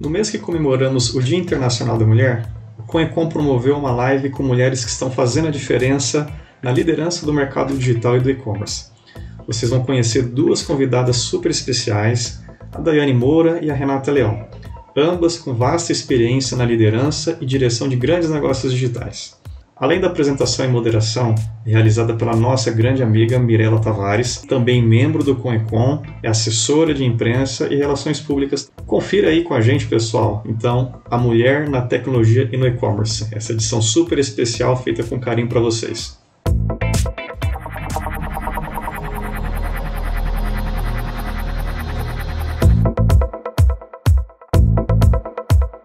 No mês que comemoramos o Dia Internacional da Mulher, o Conecom promoveu uma live com mulheres que estão fazendo a diferença na liderança do mercado digital e do e-commerce. Vocês vão conhecer duas convidadas super especiais, a Daiane Moura e a Renata Leão, ambas com vasta experiência na liderança e direção de grandes negócios digitais. Além da apresentação e moderação, realizada pela nossa grande amiga Mirela Tavares, também membro do Conecon, é assessora de imprensa e relações públicas. Confira aí com a gente, pessoal. Então, a mulher na tecnologia e no e-commerce. Essa edição super especial feita com carinho para vocês.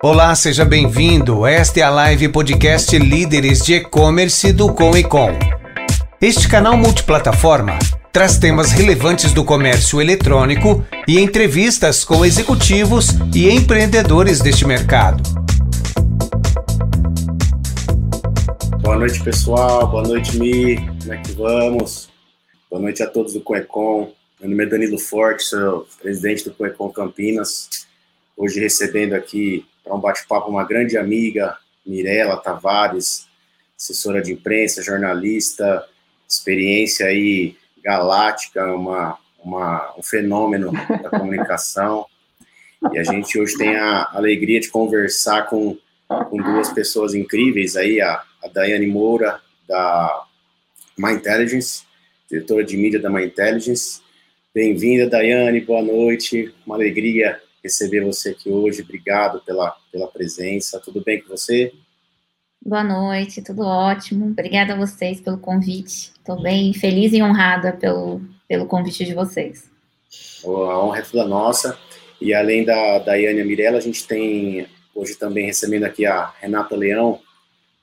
Olá, seja bem-vindo. Esta é a live podcast Líderes de E-Commerce do Com e Com. Este canal multiplataforma traz temas relevantes do comércio eletrônico e entrevistas com executivos e empreendedores deste mercado. Boa noite, pessoal. Boa noite, Mi. Como é que vamos? Boa noite a todos do Coecom. Meu nome é Danilo Forte, sou presidente do Coecom Campinas. Hoje recebendo aqui para um bate-papo uma grande amiga, Mirela Tavares, assessora de imprensa, jornalista, experiência aí galáctica, uma, uma, um fenômeno da comunicação. E a gente hoje tem a alegria de conversar com, com duas pessoas incríveis aí, a, a Daiane Moura, da My Intelligence, diretora de mídia da My Intelligence. Bem-vinda, Daiane, boa noite, uma alegria receber você aqui hoje. Obrigado pela, pela presença. Tudo bem com você? Boa noite, tudo ótimo. Obrigada a vocês pelo convite. Estou bem feliz e honrada pelo, pelo convite de vocês. A honra é toda nossa. E além da Daiane Mirella, a gente tem hoje também recebendo aqui a Renata Leão,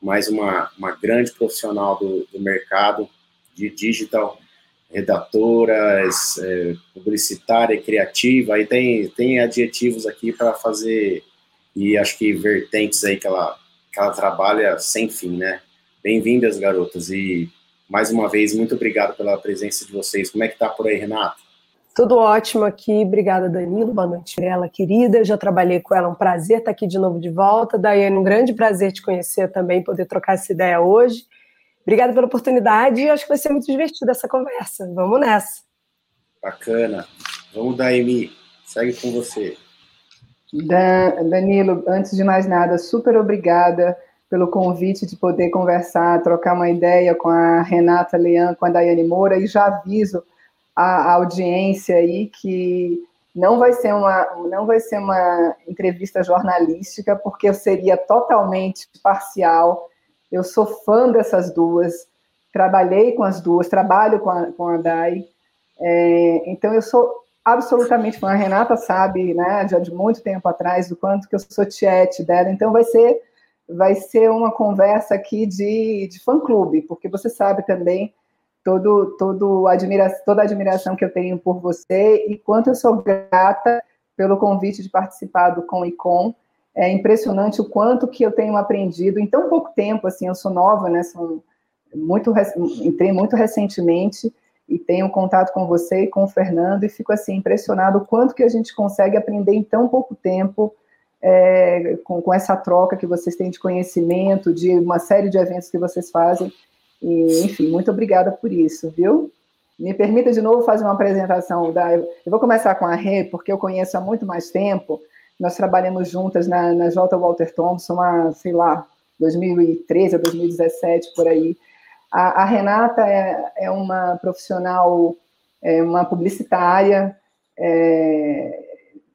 mais uma, uma grande profissional do, do mercado de digital, redatoras, é, publicitária, criativa, aí tem, tem adjetivos aqui para fazer, e acho que vertentes aí que ela, que ela trabalha sem fim, né? Bem-vindas, garotas, e mais uma vez, muito obrigado pela presença de vocês. Como é que tá por aí, Renato? Tudo ótimo aqui, obrigada Danilo, boa noite ela querida, já trabalhei com ela, um prazer estar aqui de novo de volta, Daiane, um grande prazer te conhecer também, poder trocar essa ideia hoje, Obrigada pela oportunidade acho que vai ser muito divertida essa conversa. Vamos nessa. Bacana. Vamos dar, Emi. Segue com você. Dan, Danilo, antes de mais nada, super obrigada pelo convite de poder conversar, trocar uma ideia com a Renata Leão, com a Daiane Moura, e já aviso a, a audiência aí que não vai ser uma não vai ser uma entrevista jornalística, porque eu seria totalmente parcial eu sou fã dessas duas, trabalhei com as duas, trabalho com a, com a Dai. É, então, eu sou absolutamente fã. A Renata sabe, né, já de muito tempo atrás, do quanto que eu sou tiete dela. Então, vai ser, vai ser uma conversa aqui de, de fã-clube, porque você sabe também todo, todo admira, toda a admiração que eu tenho por você e quanto eu sou grata pelo convite de participar do Com e Com. É impressionante o quanto que eu tenho aprendido em tão pouco tempo, assim, eu sou nova, né, sou muito, entrei muito recentemente e tenho contato com você e com o Fernando e fico, assim, impressionado o quanto que a gente consegue aprender em tão pouco tempo é, com, com essa troca que vocês têm de conhecimento, de uma série de eventos que vocês fazem, e, enfim, muito obrigada por isso, viu? Me permita de novo fazer uma apresentação da. Eu vou começar com a Rê, porque eu conheço há muito mais tempo, nós trabalhamos juntas na, na J. Walter Thompson, há, sei lá, 2013 a 2017, por aí. A, a Renata é, é, uma profissional, é uma publicitária, é,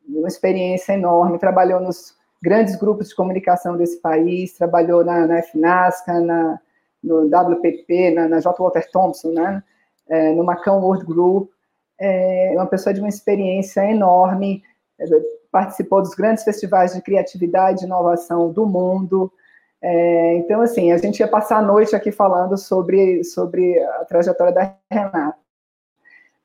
uma experiência enorme, trabalhou nos grandes grupos de comunicação desse país, trabalhou na, na FNASCA, na, no WPP, na, na J. Walter Thompson, né? É, no Macão World Group, é uma pessoa de uma experiência enorme, participou dos grandes festivais de criatividade e inovação do mundo. É, então, assim, a gente ia passar a noite aqui falando sobre, sobre a trajetória da Renata.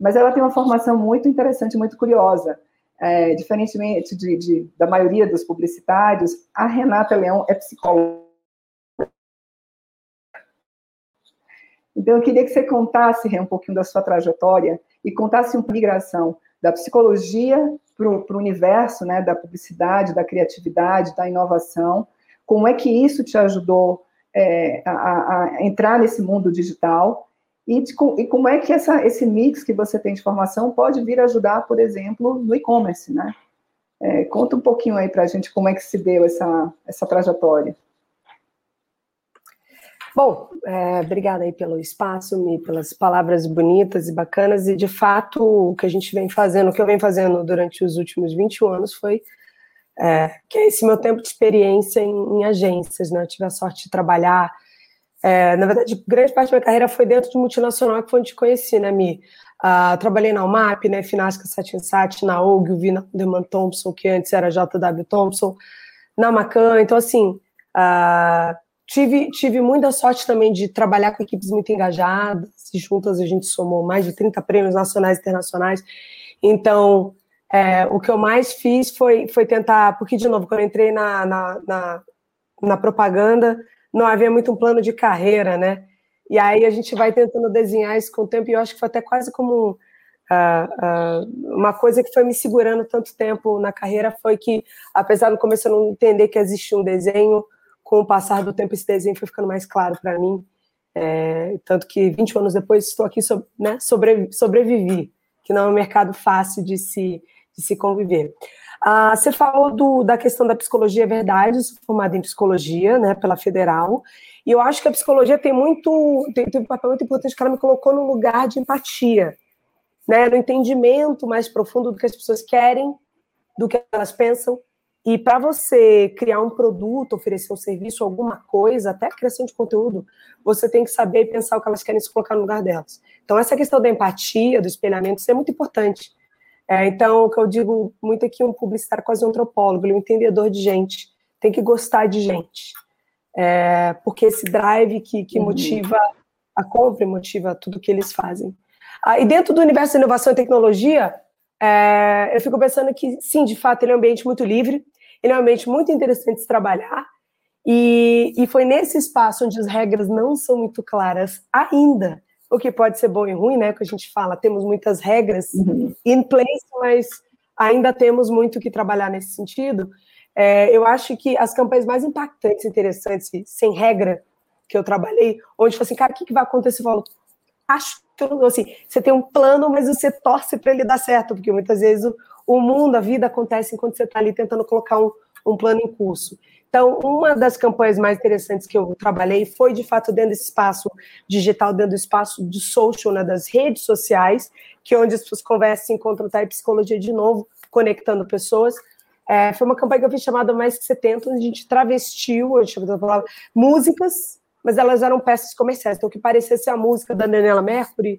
Mas ela tem uma formação muito interessante, muito curiosa. É, diferentemente de, de, da maioria dos publicitários, a Renata Leão é psicóloga. Então, eu queria que você contasse um pouquinho da sua trajetória e contasse uma migração da psicologia para o universo né, da publicidade, da criatividade, da inovação. Como é que isso te ajudou é, a, a, entrar nesse mundo digital? E, e como é que essa, esse mix que você tem de formação pode vir ajudar, por exemplo, no e-commerce, né? É, conta um pouquinho aí para a gente como é que se deu essa, essa trajetória. Bom, é, obrigada aí pelo espaço, Mi, pelas palavras bonitas e bacanas, e de fato o que a gente vem fazendo, o que eu venho fazendo durante os últimos 21 anos foi é, que é esse meu tempo de experiência em, em agências, né? Eu tive a sorte de trabalhar, é, na verdade, grande parte da minha carreira foi dentro de multinacional, que foi onde te conheci, né, Mi? Uh, trabalhei na UMAP, né, Finasca Satinsat, na OG, na Deman Thompson, que antes era JW Thompson, na Macan, então assim, uh, tive, tive muita sorte também de trabalhar com equipes muito engajadas, e juntas a gente somou mais de 30 prêmios nacionais e internacionais, então é, o que eu mais fiz foi, foi tentar, porque de novo, quando eu entrei na, na, na, na propaganda, não havia muito um plano de carreira, né, e aí a gente vai tentando desenhar isso com o tempo, e eu acho que foi até quase como uh, uh, uma coisa que foi me segurando tanto tempo na carreira foi que, apesar do começo eu não entender que existia um desenho, com o passar do tempo esse desenho foi ficando mais claro para mim. É, tanto que 20 anos depois estou aqui, so, né, sobre, sobrevivi, que não é um mercado fácil de se, de se conviver. Ah, você falou do, da questão da psicologia, é verdade, sou formada em psicologia, né, pela Federal, e eu acho que a psicologia tem muito, tem, tem um papel muito importante que ela me colocou no lugar de empatia, né, no entendimento mais profundo do que as pessoas querem, do que elas pensam. E para você criar um produto, oferecer um serviço, alguma coisa, até a criação de conteúdo, você tem que saber e pensar o que elas querem se colocar no lugar delas. Então, essa questão da empatia, do espelhamento, isso é muito importante. É, então, o que eu digo muito aqui, um publicitário quase um antropólogo, ele é um entendedor de gente, tem que gostar de gente. É, porque esse drive que, que uhum. motiva a compra motiva tudo que eles fazem. Ah, e dentro do universo da inovação e tecnologia, é, eu fico pensando que, sim, de fato, ele é um ambiente muito livre, ele é um ambiente muito interessante de trabalhar, e, e foi nesse espaço onde as regras não são muito claras ainda, o que pode ser bom e ruim, né? Que a gente fala, temos muitas regras uhum. in place, mas ainda temos muito que trabalhar nesse sentido. É, eu acho que as campanhas mais impactantes, interessantes, sem regra, que eu trabalhei, onde foi assim, cara, o que, que vai acontecer? Eu falo, acho que assim, você tem um plano, mas você torce para ele dar certo, porque muitas vezes o, o mundo, a vida acontece enquanto você está ali tentando colocar um, um plano em curso. Então, uma das campanhas mais interessantes que eu trabalhei foi, de fato, dentro desse espaço digital, dentro do espaço de social, né, das redes sociais, que é onde as pessoas conversam, se encontram, tá, e psicologia de novo, conectando pessoas. É, foi uma campanha que eu fiz chamada Mais que 70, onde a gente travestiu, a gente falava, músicas, mas elas eram peças comerciais. Então, o que parecia ser a música da Daniela Mercury,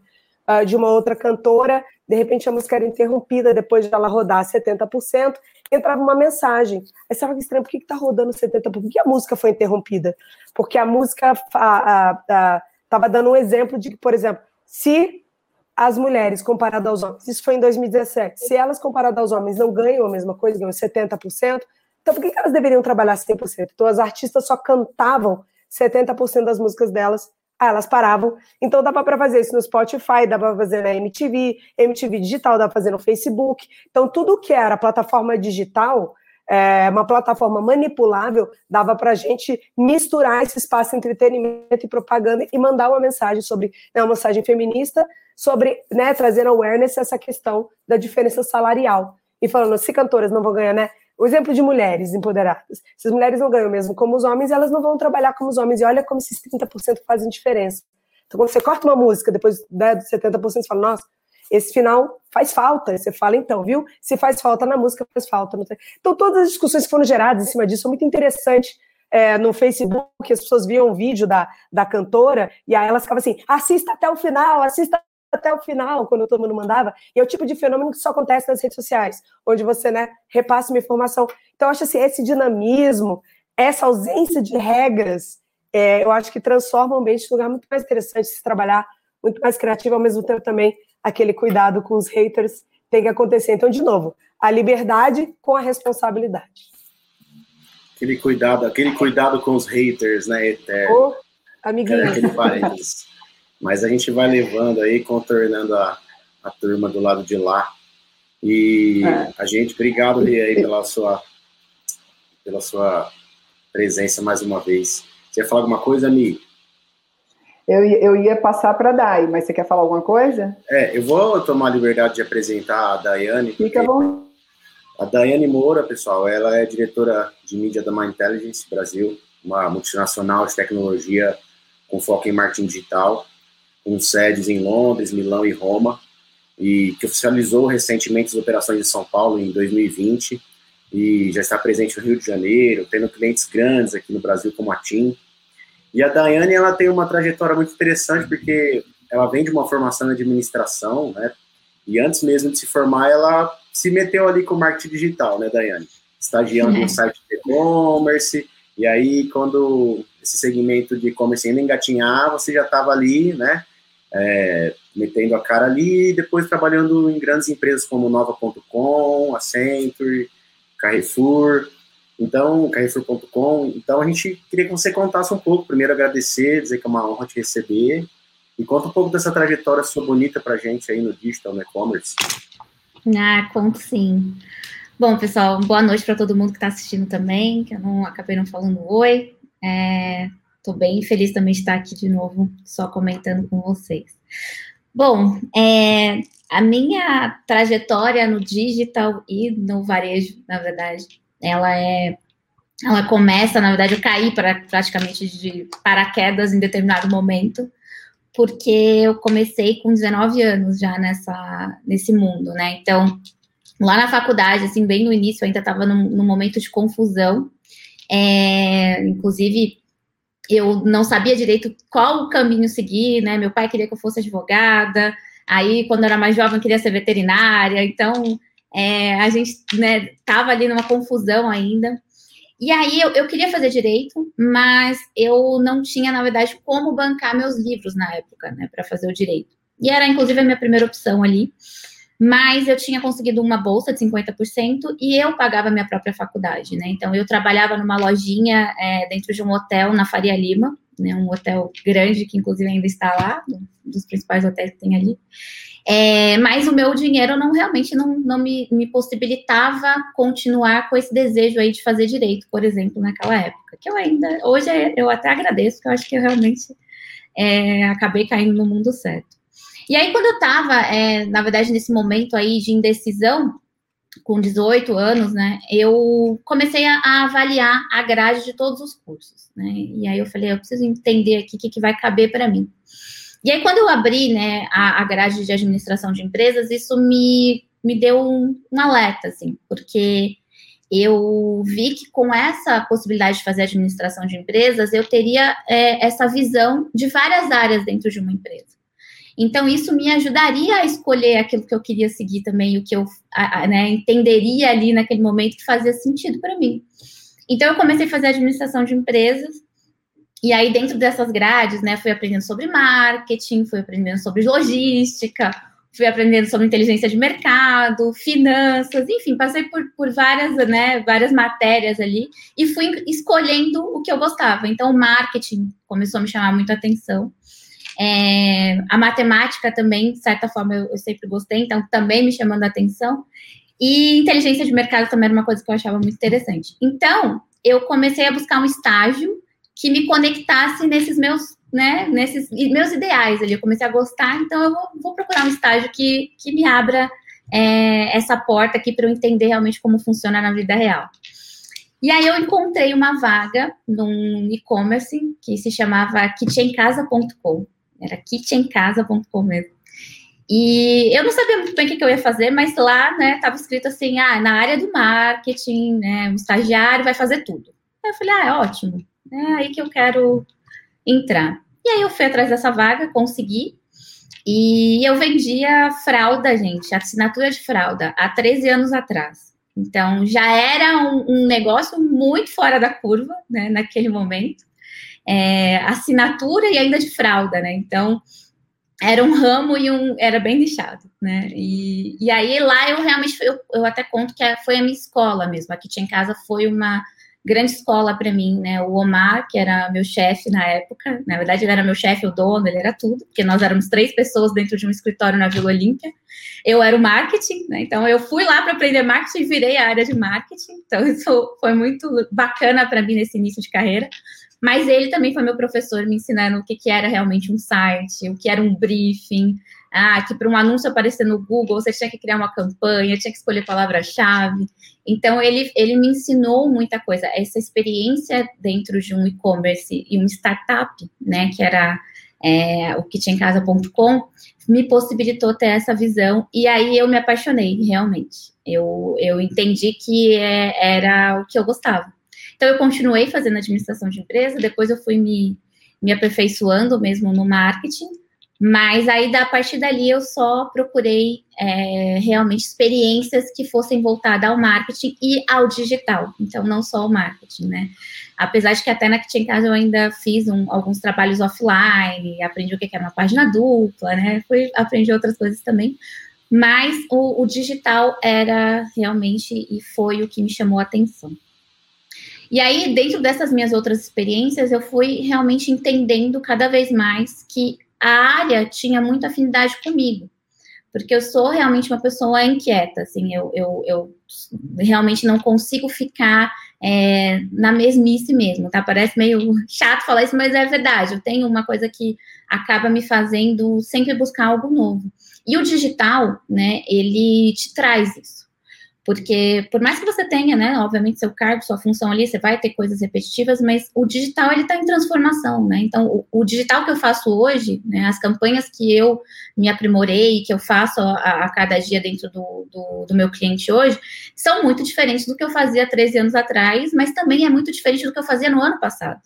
uh, de uma outra cantora, de repente a música era interrompida depois de ela rodar 70%, entrava uma mensagem. Aí você fala, estranho, por que está rodando 70%? Por que a música foi interrompida? Porque a música estava dando um exemplo de que, por exemplo, se as mulheres comparadas aos homens, isso foi em 2017, se elas comparadas aos homens não ganham a mesma coisa, ganham 70%, então por que elas deveriam trabalhar 100%? Então as artistas só cantavam 70% das músicas delas ah, elas paravam. Então dava para fazer isso no Spotify, dava para fazer na MTV, MTV digital, dava para fazer no Facebook. Então tudo que era plataforma digital, é, uma plataforma manipulável, dava para a gente misturar esse espaço entre entretenimento e propaganda e mandar uma mensagem sobre, né, uma mensagem feminista, sobre, né, trazer awareness essa questão da diferença salarial. E falando, se cantoras não vão ganhar, né, o exemplo de mulheres empoderadas. Se as mulheres não ganham mesmo como os homens, elas não vão trabalhar como os homens. E olha como esses 30% fazem diferença. Então, quando você corta uma música, depois né, dos 70%, você fala, nossa, esse final faz falta. Você fala, então, viu? Se faz falta na música, faz falta. Então, todas as discussões que foram geradas em cima disso são muito interessantes. É, no Facebook, as pessoas viam um vídeo da, da cantora, e aí elas ficavam assim: assista até o final, assista até o final, quando todo mundo mandava, e é o tipo de fenômeno que só acontece nas redes sociais, onde você, né, repassa uma informação. Então, acho assim, esse dinamismo, essa ausência de regras, é, eu acho que transforma o ambiente num lugar muito mais interessante de se trabalhar, muito mais criativo, ao mesmo tempo também aquele cuidado com os haters tem que acontecer. Então, de novo, a liberdade com a responsabilidade. Aquele cuidado, aquele cuidado com os haters, né, eterno. Ô, amiguinho. Aquele parênteses. Mas a gente vai levando aí, contornando a, a turma do lado de lá. E é. a gente, obrigado, Lê, aí, pela sua, pela sua presença mais uma vez. Você ia falar alguma coisa, Mi? Eu, eu ia passar para a Dai, mas você quer falar alguma coisa? É, eu vou tomar a liberdade de apresentar a Daiane. Fica bom. A Daiane Moura, pessoal, ela é diretora de mídia da My Intelligence Brasil, uma multinacional de tecnologia com foco em marketing digital, com sedes em Londres, Milão e Roma, e que oficializou recentemente as operações em São Paulo em 2020 e já está presente no Rio de Janeiro, tendo clientes grandes aqui no Brasil como a TIM. E a Daiane, ela tem uma trajetória muito interessante porque ela vem de uma formação em administração, né? E antes mesmo de se formar, ela se meteu ali com marketing digital, né, Daiane? Estagiando em um site de e-commerce, e aí quando esse segmento de e-commerce ainda engatinhava, você já estava ali, né, é, metendo a cara ali, depois trabalhando em grandes empresas como Nova.com, Accenture, Carrefour, então, Carrefour.com. Então, a gente queria que você contasse um pouco, primeiro agradecer, dizer que é uma honra te receber, e conta um pouco dessa trajetória sua bonita para gente aí no digital, no e-commerce. Ah, conto sim. Bom, pessoal, boa noite para todo mundo que está assistindo também, que eu não acabei não falando oi. Estou bem feliz também de estar aqui de novo, só comentando com vocês. Bom, é, a minha trajetória no digital e no varejo, na verdade, ela é. Ela começa, na verdade, eu caí para praticamente de paraquedas em determinado momento, porque eu comecei com 19 anos já nessa, nesse mundo, né? Então, lá na faculdade, assim, bem no início, eu ainda estava num, num, momento de confusão. É, inclusive, eu não sabia direito qual o caminho seguir, né? Meu pai queria que eu fosse advogada, aí, quando eu era mais jovem, queria ser veterinária, então é, a gente né, tava ali numa confusão ainda. E aí eu, eu, queria fazer direito, mas eu não tinha, na verdade, como bancar meus livros na época, né, para fazer o direito. E era, inclusive, a minha primeira opção ali. Mas eu tinha conseguido uma bolsa de 50% e eu pagava minha própria faculdade, né? Então eu trabalhava numa lojinha é, dentro de um hotel na Faria Lima, né? Um hotel grande que inclusive ainda está lá, um dos principais hotéis que tem ali. É, mas o meu dinheiro não realmente não, não me, me, possibilitava continuar com esse desejo aí de fazer direito, por exemplo, naquela época. Que eu ainda, hoje eu até agradeço, porque eu acho que eu realmente é, acabei caindo no mundo certo. E aí, quando eu estava, é, na verdade, nesse momento aí de indecisão, com 18 anos, né, eu comecei a, a, avaliar a grade de todos os cursos, né, e aí eu falei, eu preciso entender aqui o que, que vai caber para mim. E aí, quando eu abri né, a, a grade de administração de empresas, isso me, me deu um, um alerta, assim, porque eu vi que com essa possibilidade de fazer administração de empresas, eu teria é, essa visão de várias áreas dentro de uma empresa. Então, isso me ajudaria a escolher aquilo que eu queria seguir também, o que eu né, entenderia ali naquele momento que fazia sentido para mim. Então, eu comecei a fazer administração de empresas, e aí, dentro dessas grades, né, fui aprendendo sobre marketing, fui aprendendo sobre logística, fui aprendendo sobre inteligência de mercado, finanças, enfim, passei por, por várias, né, várias matérias ali e fui escolhendo o que eu gostava. Então, o marketing começou a me chamar muito a atenção. É, a matemática também, de certa forma, eu, eu sempre gostei, então também me chamando a atenção. E inteligência de mercado também era uma coisa que eu achava muito interessante. Então, eu comecei a buscar um estágio que me conectasse nesses meus, né, nesses meus ideais ali. Eu comecei a gostar, então eu vou, vou procurar um estágio que, que me abra é, essa porta aqui para eu entender realmente como funciona na vida real. E aí eu encontrei uma vaga num e-commerce que se chamava kitchencasa.com. Era kitchencasa.com mesmo. E eu não sabia muito bem o que, eu ia fazer, mas lá, né, estava escrito assim, ah, na área do marketing, né, um estagiário vai fazer tudo. Aí eu falei, ah, é ótimo é aí que eu quero entrar. E aí eu fui atrás dessa vaga, consegui, e eu vendia fralda, gente, assinatura de fralda, há 13 anos atrás. Então, já era um, um negócio muito fora da curva, né, naquele momento. É, assinatura e ainda de fralda, né? Então, era um ramo e um era bem nichado, né? E, e aí lá eu realmente eu, eu até conto que foi a minha escola mesmo. Aqui tinha em casa foi uma grande escola para mim, né? O Omar, que era meu chefe na época, na verdade ele era meu chefe, o dono, ele era tudo, porque nós éramos três pessoas dentro de um escritório na Vila Olímpia. Eu era o marketing, né? Então eu fui lá para aprender marketing e virei a área de marketing. Então isso foi muito bacana para mim nesse início de carreira. Mas ele também foi meu professor me ensinando o que, que era realmente um site, o que era um briefing, ah, que para um anúncio aparecer no Google, você tinha que criar uma campanha, tinha que escolher palavra-chave. Então, ele, ele me ensinou muita coisa. Essa experiência dentro de um e-commerce e uma startup, né, que era é, o kitchencasa.com, me possibilitou ter essa visão. E aí eu me apaixonei, realmente. Eu, eu entendi que é, era o que eu gostava. Então, eu continuei fazendo administração de empresa, depois eu fui me, me aperfeiçoando mesmo no marketing, mas aí, da partir dali, eu só procurei é, realmente experiências que fossem voltadas ao marketing e ao digital. Então, não só o marketing, né? Apesar de que até na Kitchen Casa eu ainda fiz um, alguns trabalhos offline, aprendi o que é uma página dupla, né? Fui, aprendi outras coisas também. Mas o, o digital era realmente e foi o que me chamou a atenção. E aí, dentro dessas minhas outras experiências, eu fui realmente entendendo cada vez mais que a área tinha muita afinidade comigo, porque eu sou realmente uma pessoa inquieta, assim, eu, eu, eu realmente não consigo ficar é, na mesmice mesmo, tá? Parece meio chato falar isso, mas é verdade. Eu tenho uma coisa que acaba me fazendo sempre buscar algo novo. E o digital, né, ele te traz isso. Porque, por mais que você tenha, né, obviamente, seu cargo, sua função ali, você vai ter coisas repetitivas, mas o digital, ele está em transformação, né? Então, o, o, digital que eu faço hoje, né, as campanhas que eu me aprimorei, que eu faço a, a cada dia dentro do, do, do, meu cliente hoje, são muito diferentes do que eu fazia 13 anos atrás, mas também é muito diferente do que eu fazia no ano passado.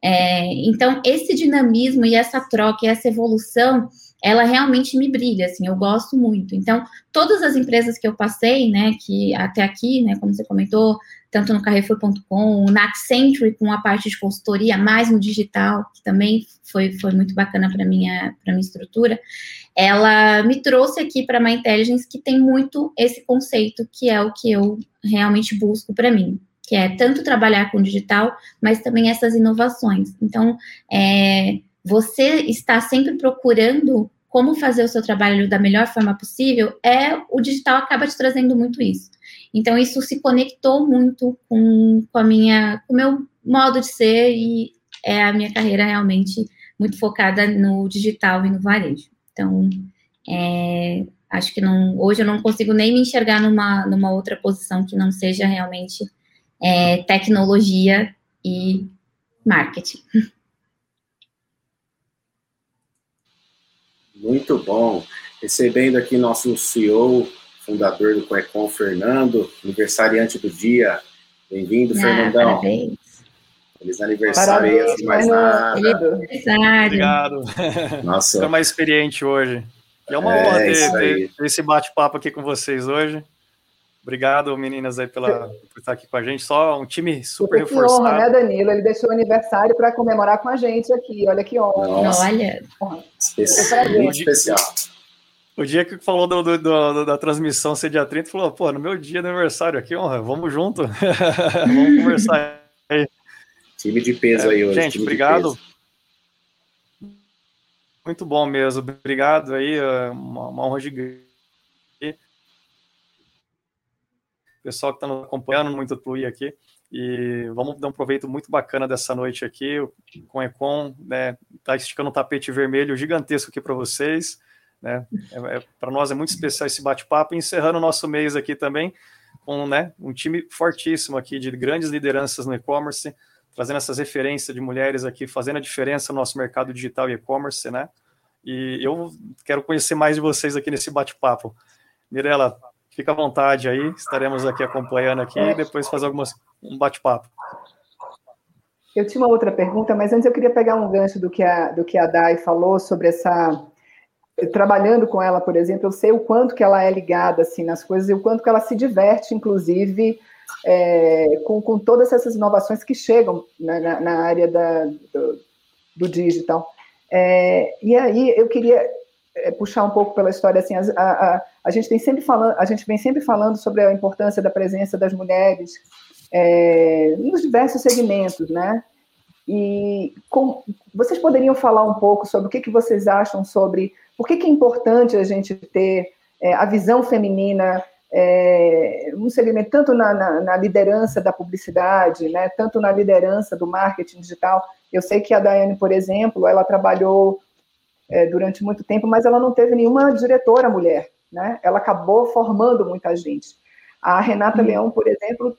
É, então, esse dinamismo e essa troca e essa evolução, ela realmente me brilha, assim, eu gosto muito. Então, todas as empresas que eu passei, né, que até aqui, né, como você comentou, tanto no Carrefour.com, na Accenture, com a parte de consultoria, mais no digital, que também foi, foi muito bacana para minha para minha estrutura, ela me trouxe aqui para a Intelligence que tem muito esse conceito que é o que eu realmente busco para mim, que é tanto trabalhar com digital, mas também essas inovações. Então, é, você está sempre procurando como fazer o seu trabalho da melhor forma possível, é o digital acaba te trazendo muito isso. Então, isso se conectou muito com, com a minha, com o meu modo de ser e é a minha carreira realmente muito focada no digital e no varejo. Então, é, acho que não, hoje eu não consigo nem me enxergar numa, numa outra posição que não seja realmente é, tecnologia e marketing. Muito bom. Recebendo aqui nosso CEO, fundador do Coecon, Fernando, aniversariante do dia. Bem-vindo, ah, Fernandão. Parabéns. Feliz aniversário aí, antes de mais nada. Obrigado. Nossa. Fica mais experiente hoje. E é uma é, honra ter, ter esse bate-papo aqui com vocês hoje. Obrigado, meninas, aí pela, por estar aqui com a gente. Só um time super que reforçado. honra, né, Danilo? Ele deixou o aniversário para comemorar com a gente aqui. Olha que honra. Nossa. Olha. Especial, muito especial. O dia que falou do, do, do, da transmissão ser dia 30, falou, pô, no meu dia de aniversário aqui, honra, vamos junto. vamos conversar aí. Time de peso é, aí hoje. Gente, obrigado. Muito bom mesmo. Obrigado aí, é uma, uma honra gigante pessoal que está nos acompanhando, muito Tui aqui. E vamos dar um proveito muito bacana dessa noite aqui, com Econ, né? Tá esticando um tapete vermelho gigantesco aqui para vocês, né? É, é, para nós é muito especial esse bate-papo, encerrando o nosso mês aqui também com, né, um time fortíssimo aqui de grandes lideranças no e-commerce, trazendo essas referências de mulheres aqui, fazendo a diferença no nosso mercado digital e e-commerce, né? E eu quero conhecer mais de vocês aqui nesse bate-papo. Mirela, Fica à vontade aí, estaremos aqui acompanhando aqui e depois fazer algumas, um bate-papo. Eu tinha uma outra pergunta, mas antes eu queria pegar um gancho do que a, do que a Dai falou sobre essa. Trabalhando com ela, por exemplo, eu sei o quanto que ela é ligada assim nas coisas e o quanto que ela se diverte, inclusive, é, com, com todas essas inovações que chegam na, na, na área da, do, do digital. É, e aí eu queria é, puxar um pouco pela história assim, a, a, a, gente tem sempre falando, a gente vem sempre falando sobre a importância da presença das mulheres é, nos diversos segmentos, né? E com, vocês poderiam falar um pouco sobre o que, que vocês acham sobre por que, que é importante a gente ter é, a visão feminina é, um segmento tanto na, na, na, liderança da publicidade, né, tanto na liderança do marketing digital. Eu sei que a Daiane, por exemplo, ela trabalhou é, durante muito tempo, mas ela não teve nenhuma diretora mulher, né? Ela acabou formando muita gente. A Renata uhum. Leão, por exemplo,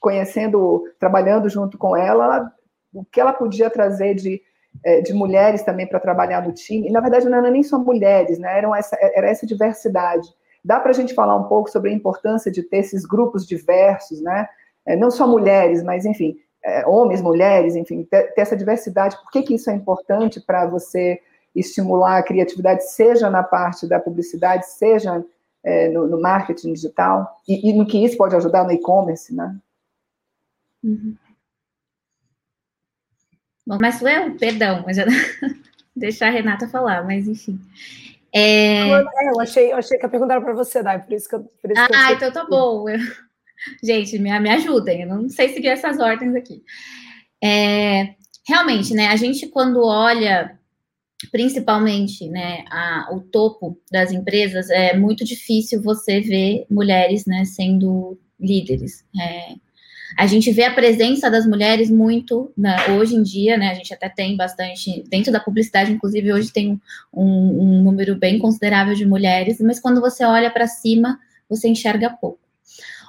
conhecendo, trabalhando junto com ela, o que ela podia trazer de, é, de mulheres também para trabalhar no time, e na verdade não eram nem só mulheres, né? Eram essa, era essa diversidade. Dá para a gente falar um pouco sobre a importância de ter esses grupos diversos, né? É, não só mulheres, mas enfim, é, homens, mulheres, enfim, ter, ter, essa diversidade. Por que, que isso é importante para você estimular a criatividade, seja na parte da publicidade, seja é, no, no, marketing digital, e, e, no que isso pode ajudar no e-commerce, né? Uhum. Bom, mas eu, perdão, mas eu... deixar a Renata falar, mas enfim. É... é... eu, achei, eu achei que a pergunta era para você, Dai, por isso que eu. Por isso ah, que eu ah, então tá bom. Eu... Gente, me, me ajudem, eu não sei seguir essas ordens aqui. É, realmente, né, a gente quando olha principalmente, né, a, o topo das empresas, é muito difícil você ver mulheres, né, sendo líderes. É, a gente vê a presença das mulheres muito né, hoje em dia, né? A gente até tem bastante dentro da publicidade, inclusive hoje tem um, um número bem considerável de mulheres, mas quando você olha para cima, você enxerga pouco.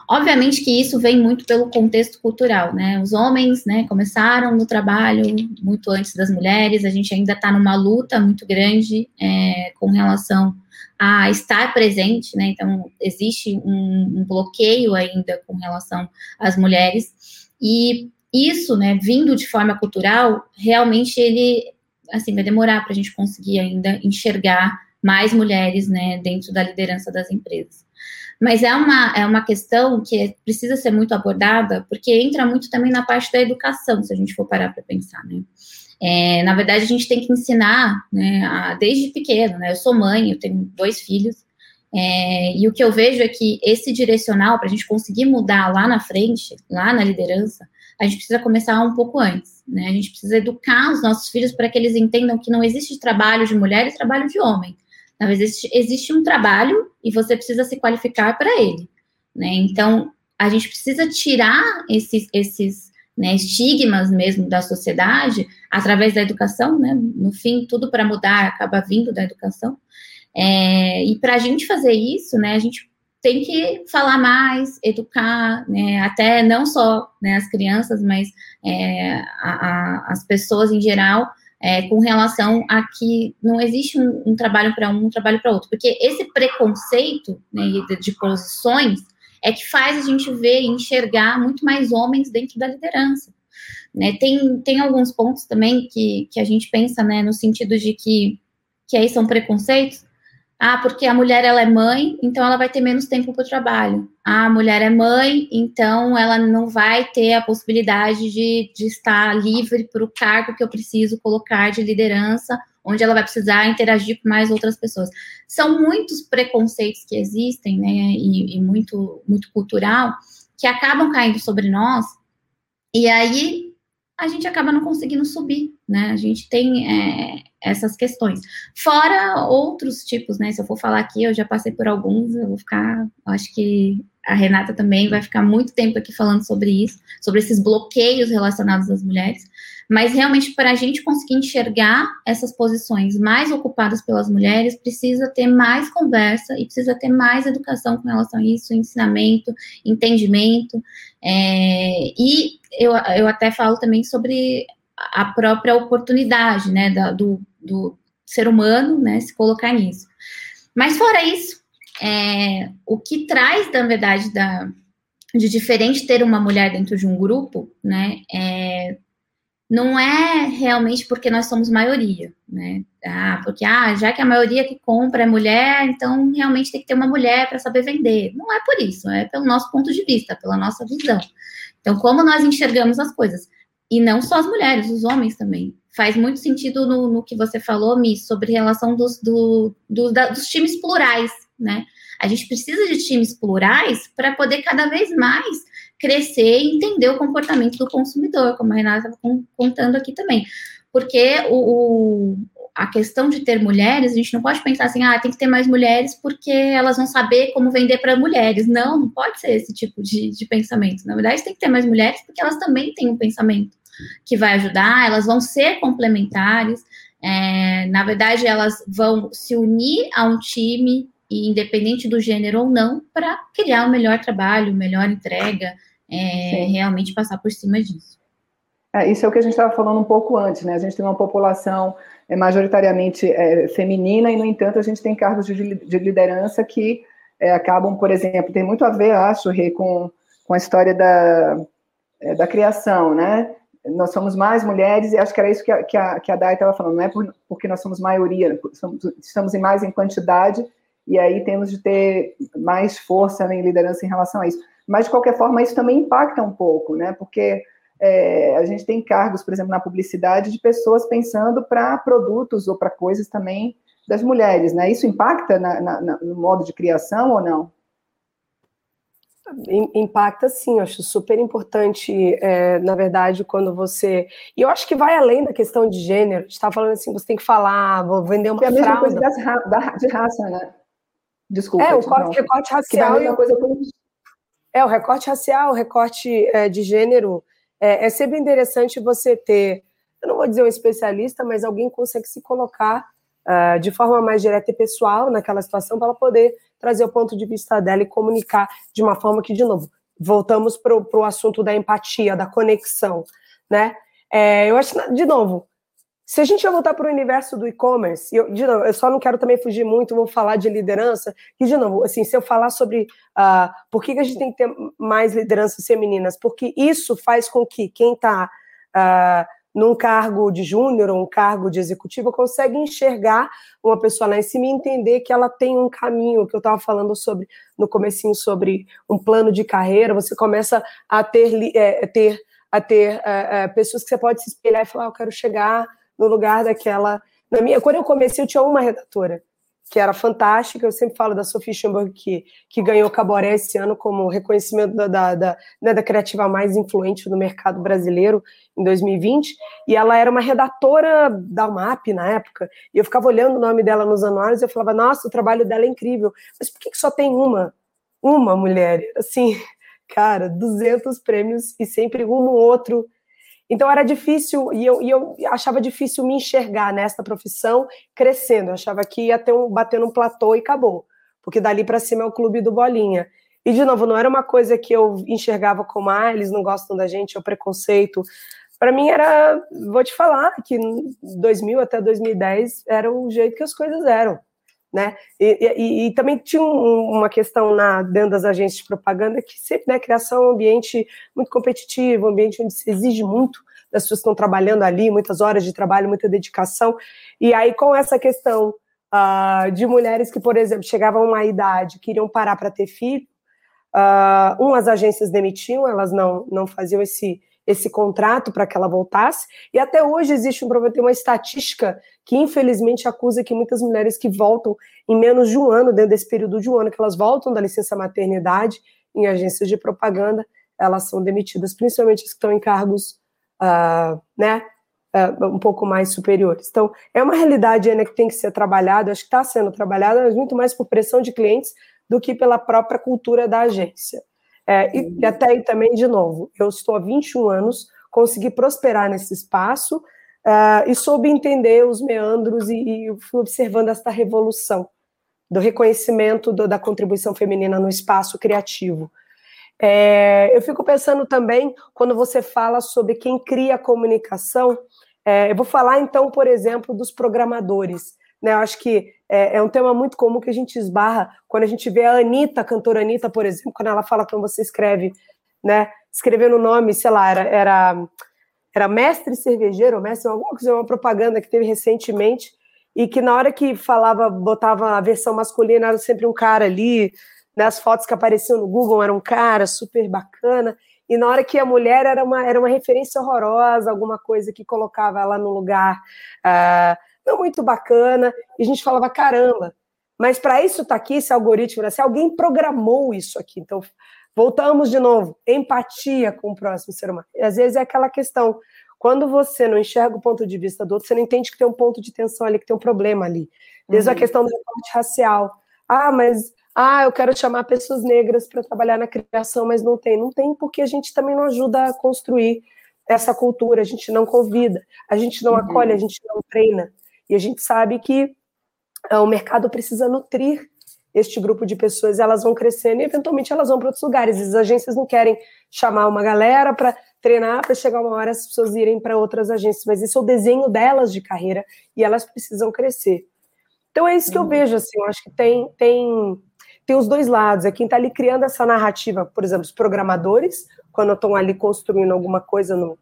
Obviamente que isso vem muito pelo contexto cultural, né? Os homens, né, começaram no trabalho muito antes das mulheres. A gente ainda está numa luta muito grande é, com relação a estar presente, né? Então, existe um, um bloqueio ainda com relação às mulheres. E isso, né, vindo de forma cultural, realmente ele, assim, vai demorar para a gente conseguir ainda enxergar mais mulheres, né, dentro da liderança das empresas. Mas é uma, é uma questão que precisa ser muito abordada, porque entra muito também na parte da educação, se a gente for parar para pensar, né? É, na verdade, a gente tem que ensinar, né, a, desde pequeno, né? Eu sou mãe, eu tenho dois filhos, é, e o que eu vejo é que esse direcional, para a gente conseguir mudar lá na frente, lá na liderança, a gente precisa começar um pouco antes, né? A gente precisa educar os nossos filhos para que eles entendam que não existe trabalho de mulher e trabalho de homem. Verdade, existe, existe um trabalho e você precisa se qualificar para ele, né? Então, a gente precisa tirar esses, esses né, estigmas mesmo da sociedade através da educação, né? No fim, tudo para mudar acaba vindo da educação. É, e para a gente fazer isso, né, a gente tem que falar mais, educar, né, até não só né, as crianças, mas é, a, a, as pessoas em geral, é, com relação a que não existe um, um trabalho para um, um trabalho para outro, porque esse preconceito né, de, de posições é que faz a gente ver e enxergar muito mais homens dentro da liderança. Né? Tem, tem alguns pontos também que, que a gente pensa né, no sentido de que, que aí são preconceitos. Ah, porque a mulher ela é mãe, então ela vai ter menos tempo para o trabalho. Ah, a mulher é mãe, então ela não vai ter a possibilidade de, de estar livre para o cargo que eu preciso colocar de liderança onde ela vai precisar interagir com mais outras pessoas. São muitos preconceitos que existem, né, e, e muito, muito cultural, que acabam caindo sobre nós, e aí a gente acaba não conseguindo subir, né? A gente tem é, essas questões. Fora outros tipos, né? Se eu for falar aqui, eu já passei por alguns, eu vou ficar, acho que a Renata também vai ficar muito tempo aqui falando sobre isso, sobre esses bloqueios relacionados às mulheres. Mas realmente, para a gente conseguir enxergar essas posições mais ocupadas pelas mulheres, precisa ter mais conversa e precisa ter mais educação com relação a isso, ensinamento, entendimento. É, e eu, eu até falo também sobre a própria oportunidade, né, da, do, do ser humano, né, se colocar nisso. Mas fora isso, é, o que traz, na verdade, da, de diferente ter uma mulher dentro de um grupo, né, é, não é realmente porque nós somos maioria, né? Ah, porque ah, já que a maioria que compra é mulher, então realmente tem que ter uma mulher para saber vender. Não é por isso, é pelo nosso ponto de vista, pela nossa visão. Então, como nós enxergamos as coisas. E não só as mulheres, os homens também. Faz muito sentido no, no que você falou, Mi, sobre relação dos, do, do, da, dos times plurais, né? A gente precisa de times plurais para poder cada vez mais crescer e entender o comportamento do consumidor, como a Renata estava contando aqui também. Porque o, o, a questão de ter mulheres, a gente não pode pensar assim, ah, tem que ter mais mulheres porque elas vão saber como vender para mulheres. Não, não pode ser esse tipo de, de pensamento. Na verdade, tem que ter mais mulheres porque elas também têm um pensamento que vai ajudar, elas vão ser complementares. É, na verdade, elas vão se unir a um time, independente do gênero ou não, para criar o um melhor trabalho, melhor entrega, é, realmente passar por cima disso. É, isso é o que a gente estava falando um pouco antes, né? A gente tem uma população é, majoritariamente é, feminina e, no entanto, a gente tem cargos de, de liderança que é, acabam, por exemplo, tem muito a ver, acho, Rê, com, com a história da, é, da criação, né? Nós somos mais mulheres, e acho que era isso que a, que a, que a Dai estava falando, não é por, porque nós somos maioria, somos, estamos em mais em quantidade, e aí temos de ter mais força né, em liderança em relação a isso. Mas, de qualquer forma, isso também impacta um pouco, né? Porque é, a gente tem cargos, por exemplo, na publicidade, de pessoas pensando para produtos ou para coisas também das mulheres, né? Isso impacta na, na, no modo de criação ou não? Impacta sim, eu acho super importante, é, na verdade, quando você. E eu acho que vai além da questão de gênero. A gente está falando assim, você tem que falar, vou vender uma é a mesma coisa ra da, de raça, né? Desculpa. É, o recorte, recorte racial. É, coisa é, o recorte racial, o recorte é, de gênero. É, é, sempre interessante você ter, eu não vou dizer um especialista, mas alguém que consegue se colocar uh, de forma mais direta e pessoal naquela situação para ela poder trazer o ponto de vista dela e comunicar de uma forma que, de novo, voltamos para o assunto da empatia, da conexão, né? É, eu acho, de novo, se a gente vai voltar para o universo do e-commerce, eu, eu só não quero também fugir muito, vou falar de liderança, e de novo, assim, se eu falar sobre uh, por que, que a gente tem que ter mais lideranças femininas, porque isso faz com que quem está uh, ah, num cargo de júnior ou um cargo de executivo consegue enxergar uma pessoa lá em cima e entender que ela tem um caminho, que eu estava falando sobre no comecinho sobre um plano de carreira, você começa a ter, é, ter a ter é, é, pessoas que você pode se espelhar e falar, ah, eu quero chegar no lugar daquela. Na minha, quando eu comecei, eu tinha uma redatora que era fantástica. Eu sempre falo da Sophie Schomburg, que, que ganhou Caboré esse ano como reconhecimento da, da, da, né, da, criativa mais influente no mercado brasileiro em 2020. E ela era uma redatora da UMAP na época. E eu ficava olhando o nome dela nos anuários e eu falava, nossa, o trabalho dela é incrível. Mas por que, que só tem uma? Uma mulher? Assim, cara, 200 prêmios e sempre um ou outro então era difícil, e eu, e eu achava difícil me enxergar nesta profissão crescendo. Eu achava que ia ter um, bater num platô e acabou. Porque dali para cima é o clube do bolinha. E, de novo, não era uma coisa que eu enxergava como, ah, eles não gostam da gente, é o preconceito. Para mim era, vou te falar, que 2000 até 2010 era o jeito que as coisas eram né? E, e, e, também tinha um, uma questão na, dentro das agências de propaganda que sempre, né, criação é um ambiente muito competitivo, um ambiente onde se exige muito das pessoas que estão trabalhando ali, muitas horas de trabalho, muita dedicação. E aí, com essa questão uh, de mulheres que, por exemplo, chegavam a uma idade, queriam parar para ter filho, uh, umas agências demitiam, elas não, não faziam esse esse contrato para que ela voltasse. E até hoje existe um problema, tem uma estatística que infelizmente acusa que muitas mulheres que voltam em menos de um ano, dentro desse período de um ano que elas voltam da licença maternidade em agências de propaganda, elas são demitidas, principalmente as que estão em cargos, uh, né, uh, um pouco mais superiores. Então, é uma realidade né, que tem que ser trabalhada, acho que está sendo trabalhada, mas muito mais por pressão de clientes do que pela própria cultura da agência. É, e, e, até aí também, de novo, eu estou há 21 anos, consegui prosperar nesse espaço uh, e soube entender os meandros e, e fui observando esta revolução do reconhecimento do, da contribuição feminina no espaço criativo. É, eu fico pensando também, quando você fala sobre quem cria a comunicação, é, eu vou falar então, por exemplo, dos programadores. Né? Eu acho que é, é, um tema muito comum que a gente esbarra quando a gente vê a Anitta, a cantora Anitta, por exemplo, quando ela fala quando você escreve, né? Escrevendo o nome, sei lá, era, era, era mestre cervejeiro, mestre, alguma coisa, uma propaganda que teve recentemente, e que na hora que falava, botava a versão masculina, era sempre um cara ali, né, as fotos que apareciam no Google era um cara super bacana, e na hora que a mulher era uma, era uma referência horrorosa, alguma coisa que colocava ela no lugar. Uh, não muito bacana, e a gente falava, caramba, mas para isso tá aqui, esse algoritmo, né? se alguém programou isso aqui, então Voltamos de novo, empatia com o próximo ser humano. E às vezes é aquela questão, quando você não enxerga o ponto de vista do outro, você não entende que tem um ponto de tensão ali, que tem um problema ali. Desde uhum. a questão do recorte racial. Ah, mas ah, eu quero chamar pessoas negras para trabalhar na criação, mas não tem. Não tem porque a gente também não ajuda a construir essa cultura, a gente não convida, a gente não uhum. acolhe, a gente não treina. E a gente sabe que ah, o mercado precisa nutrir este grupo de pessoas, elas vão crescendo e eventualmente elas vão para outros lugares. As agências não querem chamar uma galera para treinar, para chegar uma hora as pessoas irem para outras agências, mas isso é o desenho delas de carreira e elas precisam crescer. Então é isso que eu uhum. vejo, assim, eu acho que tem, tem, tem os dois lados, é quem está ali criando essa narrativa, por exemplo, os programadores, quando estão ali construindo alguma coisa no,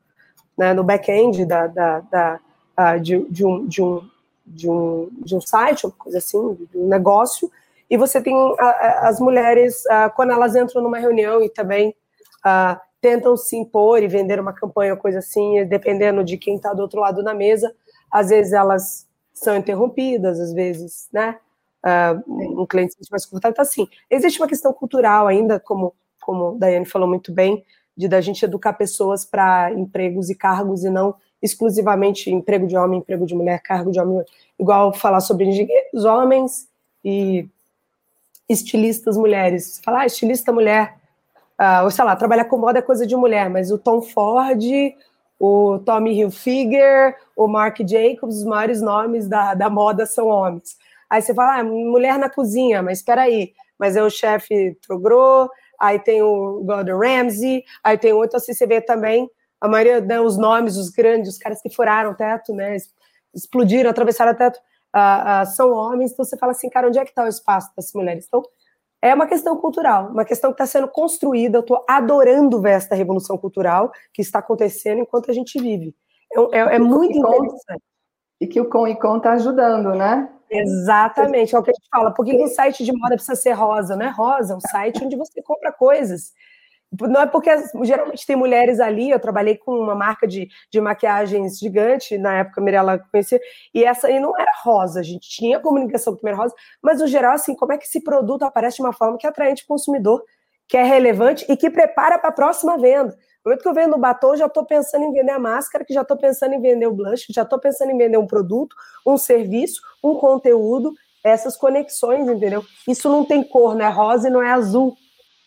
né, no back-end da, da, da, uh, de, de, um, de, um, de, um, de um site, uma coisa assim, de um negócio, e você tem uh, as mulheres, uh, quando elas entram numa reunião e também tentam se impor e vender uma campanha, coisa assim, dependendo de quem está do outro lado da mesa, às vezes elas são interrompidas, às vezes, né? Uh, um cliente mais confortável. Então, assim, existe uma questão cultural ainda, como, como a Daiane falou muito bem, de da gente educar pessoas para empregos e cargos e não exclusivamente emprego de homem, emprego de mulher, cargo de homem, igual falar sobre engenheiros homens e estilistas mulheres. Falar ah, estilista mulher, uh, ou sei lá, trabalhar com moda é coisa de mulher, mas o Tom Ford, o Tommy Hilfiger, o Marc Jacobs, os maiores nomes da, da moda são homens. Aí você fala, ah, mulher na cozinha, mas espera aí, mas é o chefe Trogro, aí tem o Gordon Ramsay, aí tem outro, assim, você vê também a maioria, né, os nomes, os grandes, os caras que furaram o teto, né, explodiram, atravessaram o teto, uh, uh, são homens, então você fala assim, cara, onde é que está o espaço das mulheres? Então, é uma questão cultural, uma questão que está sendo construída. Eu estou adorando ver esta revolução cultural que está acontecendo enquanto a gente vive. É, é, é muito interessante. E que o Com e Com está ajudando, né? Exatamente, é o que a gente fala. Por que um site de moda precisa ser rosa? Não é rosa, é um site onde você compra coisas. Não é porque geralmente tem mulheres ali. Eu trabalhei com uma marca de, de maquiagens gigante, na época a Mirella conhecia, e essa aí não era rosa, a gente tinha comunicação com rosa, mas no geral, assim, como é que esse produto aparece de uma forma que é atraente o consumidor, que é relevante e que prepara para a próxima venda. No momento que eu vendo o batom, já estou pensando em vender a máscara, que já estou pensando em vender o blush, já estou pensando em vender um produto, um serviço, um conteúdo, essas conexões, entendeu? Isso não tem cor, não é rosa e não é azul.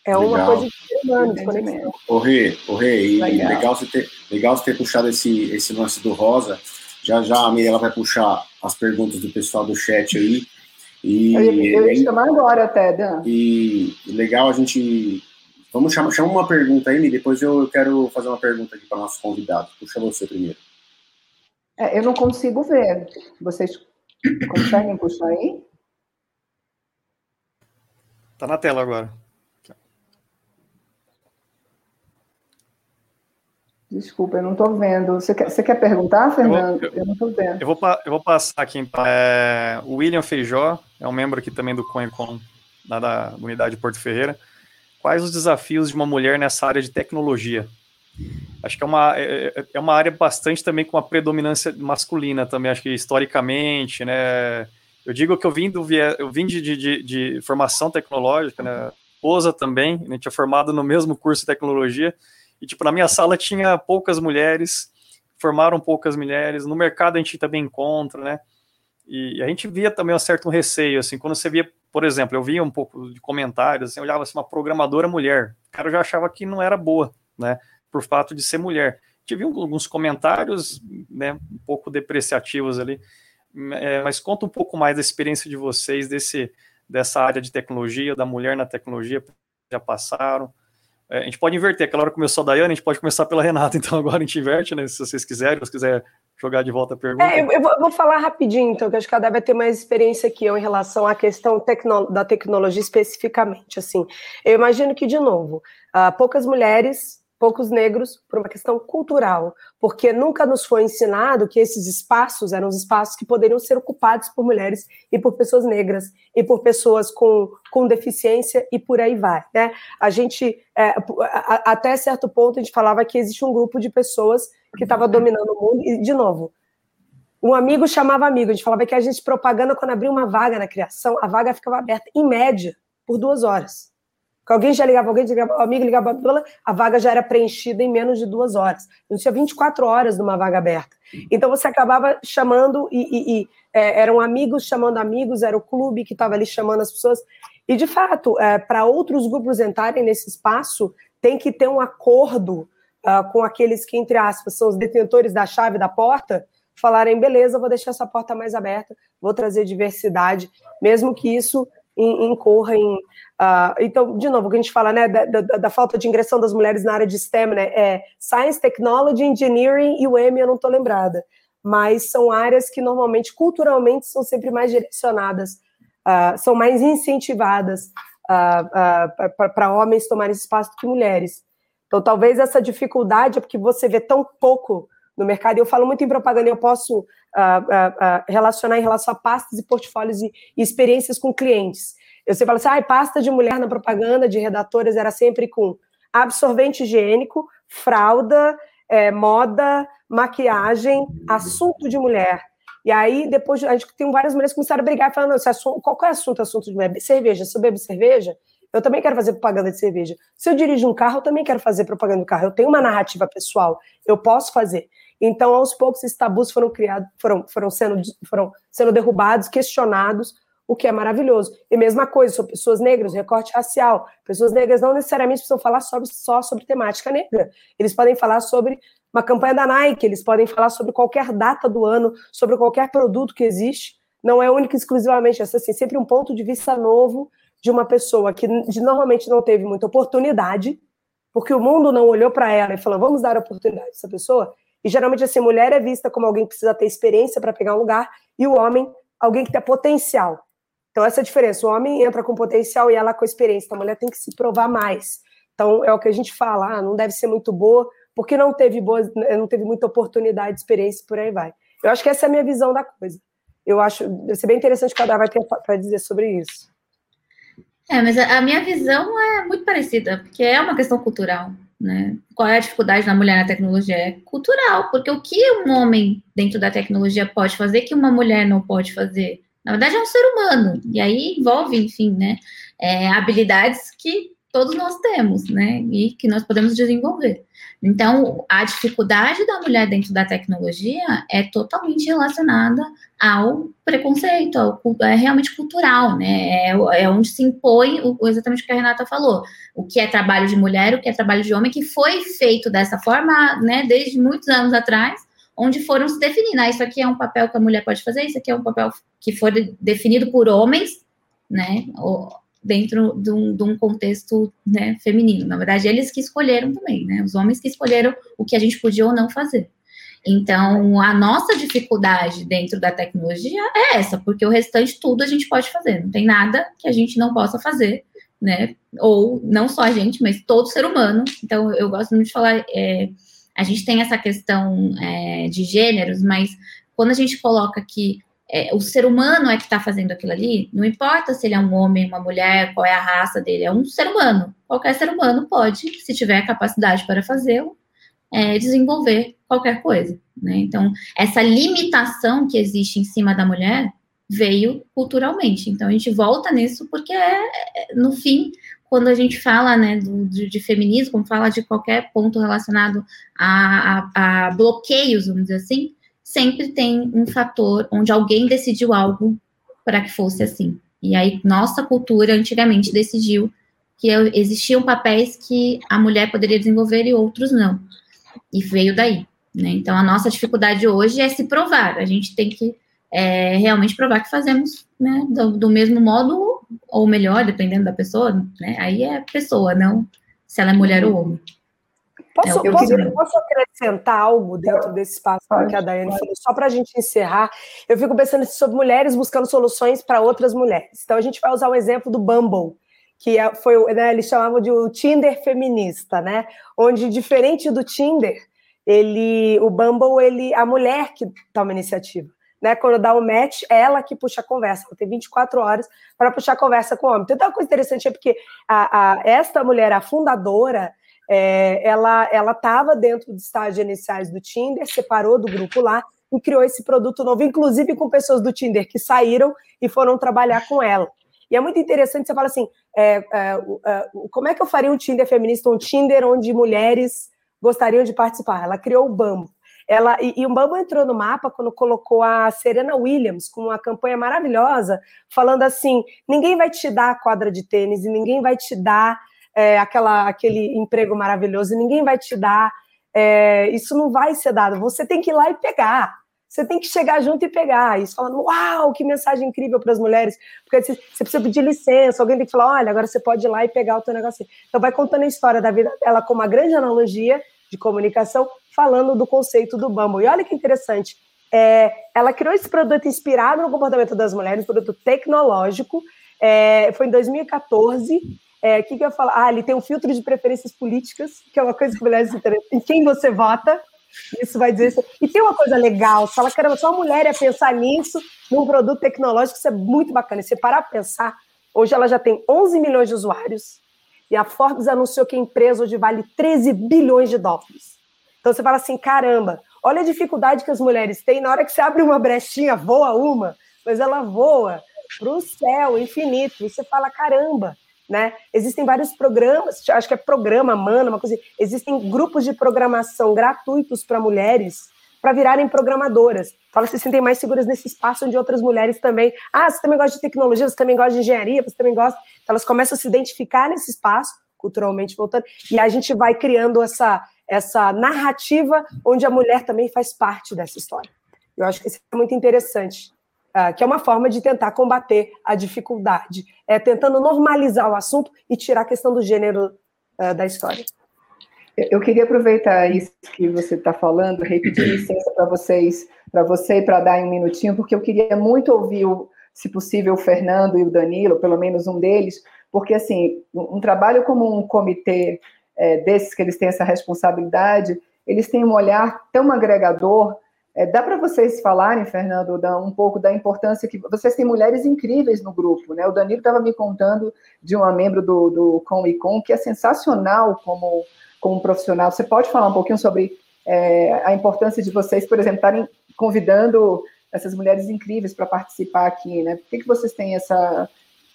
É legal. uma coisa de humano, de conexão. Ô, Rê, ô, Rê, e legal. legal, você ter, legal você ter puxado esse, esse lance do rosa. Já já a Mirella vai puxar as perguntas do pessoal do chat aí. E, eu ia, eu ia chamar agora até, Dan. E, e legal a gente Vamos chamar, chama uma pergunta aí, e depois eu quero fazer uma pergunta aqui para nossos convidados. Puxa você primeiro. É, eu não consigo ver. Vocês conseguem puxar aí? Tá na tela agora. Desculpa, eu não estou vendo. Você quer, você quer perguntar, Fernando? Eu, eu, eu não estou vendo. Eu vou, eu vou passar aqui. É, o William Feijó é um membro aqui também do CONECON, lá da unidade Porto Ferreira. Quais os desafios de uma mulher nessa área de tecnologia? Acho que é uma, é, é, é uma área bastante também com uma predominância masculina também, acho que historicamente, né? Eu digo que eu vim, do, eu vim de, de, de formação tecnológica, né? Esposa também, a gente é formado no mesmo curso de tecnologia, e tipo, na minha sala tinha poucas mulheres, formaram poucas mulheres, no mercado a gente também encontra, né? E a gente via também um certo receio, assim, quando você via por exemplo, eu via um pouco de comentários, assim, olhava assim, uma programadora mulher, o cara já achava que não era boa, né, por fato de ser mulher. Tive alguns comentários, né, um pouco depreciativos ali, é, mas conta um pouco mais da experiência de vocês desse, dessa área de tecnologia, da mulher na tecnologia, já passaram. É, a gente pode inverter, aquela hora começou a Daiane, a gente pode começar pela Renata, então agora a gente inverte, né, se vocês quiserem, se quiser jogar de volta a pergunta. É, eu, eu, vou, falar rapidinho, então, que acho que cada vai ter mais experiência que eu em relação à questão tecno, da tecnologia especificamente. Assim, eu imagino que, de novo, uh, poucas mulheres poucos negros por uma questão cultural, porque nunca nos foi ensinado que esses espaços eram os espaços que poderiam ser ocupados por mulheres e por pessoas negras e por pessoas com, com deficiência e por aí vai, né? A gente, é, até certo ponto, a gente falava que existe um grupo de pessoas que estava dominando o mundo e, de novo, um amigo chamava amigo, a gente falava que a gente propaganda quando abria uma vaga na criação, a vaga ficava aberta em média por duas horas. Porque alguém já ligava, alguém ligava, amigo ligava, a vaga já era preenchida em menos de duas horas. Não tinha 24 horas numa vaga aberta. Então você acabava chamando e, e, e é, eram amigos chamando amigos, era o clube que estava ali chamando as pessoas. E de fato, é, para outros grupos entrarem nesse espaço, tem que ter um acordo uh, com aqueles que, entre aspas, são os detentores da chave da porta, falarem, beleza, vou deixar essa porta mais aberta, vou trazer diversidade, mesmo que isso incorra em. Uh, então, de novo, o que a gente fala, né, da, da, da, falta de ingressão das mulheres na área de STEM, né, é Science, Technology, Engineering e o M, eu não estou lembrada, mas são áreas que normalmente, culturalmente, são sempre mais direcionadas, uh, são mais incentivadas uh, para homens tomarem espaço do que mulheres. Então, talvez essa dificuldade é porque você vê tão pouco no mercado. Eu falo muito em propaganda, eu posso uh, uh, uh, relacionar em relação a pastas e portfólios e, e experiências com clientes. Eu sempre falo assim, ah, pasta de mulher na propaganda de redatoras era sempre com absorvente higiênico, fralda, é, moda, maquiagem, assunto de mulher. E aí, depois, a gente tem várias mulheres que começaram a brigar, falando, qual é o assunto, assunto de mulher? Cerveja, se eu bebo cerveja, eu também quero fazer propaganda de cerveja. Se eu dirijo um carro, eu também quero fazer propaganda do carro. Eu tenho uma narrativa pessoal, eu posso fazer. Então, aos poucos, esses tabus foram criados, foram, foram, sendo, foram sendo derrubados, questionados, o que é maravilhoso. E mesma coisa, são pessoas negras, recorte racial. Pessoas negras não necessariamente precisam falar sobre, só sobre temática negra. Eles podem falar sobre uma campanha da Nike, eles podem falar sobre qualquer data do ano, sobre qualquer produto que existe. Não é único exclusivamente essa, assim, sempre um ponto de vista novo de uma pessoa que normalmente não teve muita oportunidade, porque o mundo não olhou para ela e falou: vamos dar oportunidade a essa pessoa. E geralmente, assim, mulher é vista como alguém que precisa ter experiência para pegar um lugar, e o homem, alguém que tem potencial. Então, essa é a diferença. O homem entra com potencial e ela com experiência. Então, a mulher tem que se provar mais. Então, é o que a gente fala, ah, não deve ser muito boa, porque não teve boa, não teve muita oportunidade, experiência, por aí vai. Eu acho que essa é a minha visão da coisa. Eu acho, vai ser bem interessante que cada vai ter para dizer sobre isso. É, mas a, a minha visão é muito parecida, porque é uma questão cultural. Né? Qual é a dificuldade da mulher na tecnologia? É cultural, porque o que um homem dentro da tecnologia pode fazer que uma mulher não pode fazer? Na verdade, é um ser humano, e aí envolve, enfim, né, é, habilidades que todos nós temos, né, e que nós podemos desenvolver. Então, a dificuldade da mulher dentro da tecnologia é totalmente relacionada ao preconceito, ao, é realmente cultural, né? É, é onde se impõe o, exatamente o que a Renata falou, o que é trabalho de mulher, o que é trabalho de homem, que foi feito dessa forma, né, desde muitos anos atrás, onde foram se definindo. Ah, isso aqui é um papel que a mulher pode fazer, isso aqui é um papel que foi definido por homens, né? Dentro de um, de um contexto né, feminino. Na verdade, eles que escolheram também, né? Os homens que escolheram o que a gente podia ou não fazer. Então, a nossa dificuldade dentro da tecnologia é essa, porque o restante tudo a gente pode fazer. Não tem nada que a gente não possa fazer, né? Ou não só a gente, mas todo ser humano. Então, eu gosto muito de falar. É, a gente tem essa questão é, de gêneros, mas quando a gente coloca que é, o ser humano é que está fazendo aquilo ali, não importa se ele é um homem, uma mulher, qual é a raça dele, é um ser humano. Qualquer ser humano pode, se tiver capacidade para fazê-lo, é, desenvolver qualquer coisa. Né? Então, essa limitação que existe em cima da mulher veio culturalmente. Então, a gente volta nisso porque, é, é no fim, quando a gente fala né, do, de, de, feminismo, fala de qualquer ponto relacionado a, a, a bloqueios, vamos dizer assim, sempre tem um fator onde alguém decidiu algo para que fosse assim. E aí, nossa cultura antigamente decidiu que existiam papéis que a mulher poderia desenvolver e outros não. E veio daí. Né? Então, a nossa dificuldade hoje é se provar. A gente tem que é, realmente provar que fazemos né, do, do, mesmo modo, ou melhor, dependendo da pessoa. Né? Aí é pessoa, não se ela é mulher ou homem. Posso, é posso, posso, acrescentar algo dentro desse espaço pode, que a Daiane falou, só para a gente encerrar? Eu fico pensando sobre mulheres buscando soluções para outras mulheres. Então, a gente vai usar o exemplo do Bumble, que é, foi, né, eles chamavam de o Tinder feminista, né? Onde, diferente do Tinder, ele, o Bumble, ele, a mulher que toma iniciativa. Né, quando dá o um match, é ela que puxa a conversa. Ela tem 24 horas para puxar a conversa com o homem. Então, uma coisa interessante é porque a, a, esta mulher, a fundadora, é, ela estava dentro dos estágios iniciais do Tinder, separou do grupo lá e criou esse produto novo, inclusive com pessoas do Tinder que saíram e foram trabalhar com ela. E é muito interessante, você fala assim, é, é, é, como é que eu faria um Tinder feminista, um Tinder onde mulheres gostariam de participar? Ela criou o Bambo. Ela, e, e o Bambo entrou no mapa quando colocou a Serena Williams com uma campanha maravilhosa, falando assim: ninguém vai te dar a quadra de tênis e ninguém vai te dar é, aquela, aquele emprego maravilhoso, e ninguém vai te dar. É, isso não vai ser dado. Você tem que ir lá e pegar você tem que chegar junto e pegar isso, falando, uau, que mensagem incrível para as mulheres, porque você precisa pedir licença, alguém tem que falar, olha, agora você pode ir lá e pegar o teu negocinho. Então vai contando a história da vida dela com uma grande analogia de comunicação, falando do conceito do Bumble. E olha que interessante, é, ela criou esse produto inspirado no comportamento das mulheres, um produto tecnológico, é, foi em 2014, é, o que, que eu falar? Ah, ele tem um filtro de preferências políticas, que é uma coisa que mulheres interessam, em quem você vota, isso vai dizer. E tem uma coisa legal, fala, caramba, só uma mulher ia pensar nisso, num produto tecnológico, isso é muito bacana. E você parar para pensar, hoje ela já tem 11 milhões de usuários, e a Forbes anunciou que a empresa hoje vale 13 bilhões de dólares. Então você fala assim, caramba, olha a dificuldade que as mulheres têm, na hora que você abre uma brechinha, voa uma, mas ela voa para o céu infinito, e você fala, caramba, né? Existem vários programas, acho que é programa, mana, uma coisa. Assim. Existem grupos de programação gratuitos para mulheres para virarem programadoras. Elas se sentem mais seguras nesse espaço onde outras mulheres também. Ah, você também gosta de tecnologia, você também gosta de engenharia, você também gosta. Então, elas começam a se identificar nesse espaço, culturalmente voltando, e a gente vai criando essa, essa narrativa onde a mulher também faz parte dessa história. Eu acho que isso é muito interessante. Uh, que é uma forma de tentar combater a dificuldade, é tentando normalizar o assunto e tirar a questão do gênero uh, da história. Eu queria aproveitar isso que você está falando, repetir licença para vocês, para você e para dar um minutinho, porque eu queria muito ouvir, se possível, o Fernando e o Danilo, pelo menos um deles, porque assim, um trabalho como um comitê é, desses que eles têm essa responsabilidade, eles têm um olhar tão agregador é, dá para vocês falarem, Fernando, um pouco da importância que vocês têm mulheres incríveis no grupo, né? O Danilo estava me contando de uma membro do, do Com e Com que é sensacional como, como profissional. Você pode falar um pouquinho sobre é, a importância de vocês, por exemplo, estarem convidando essas mulheres incríveis para participar aqui, né? Por que, que vocês têm essa,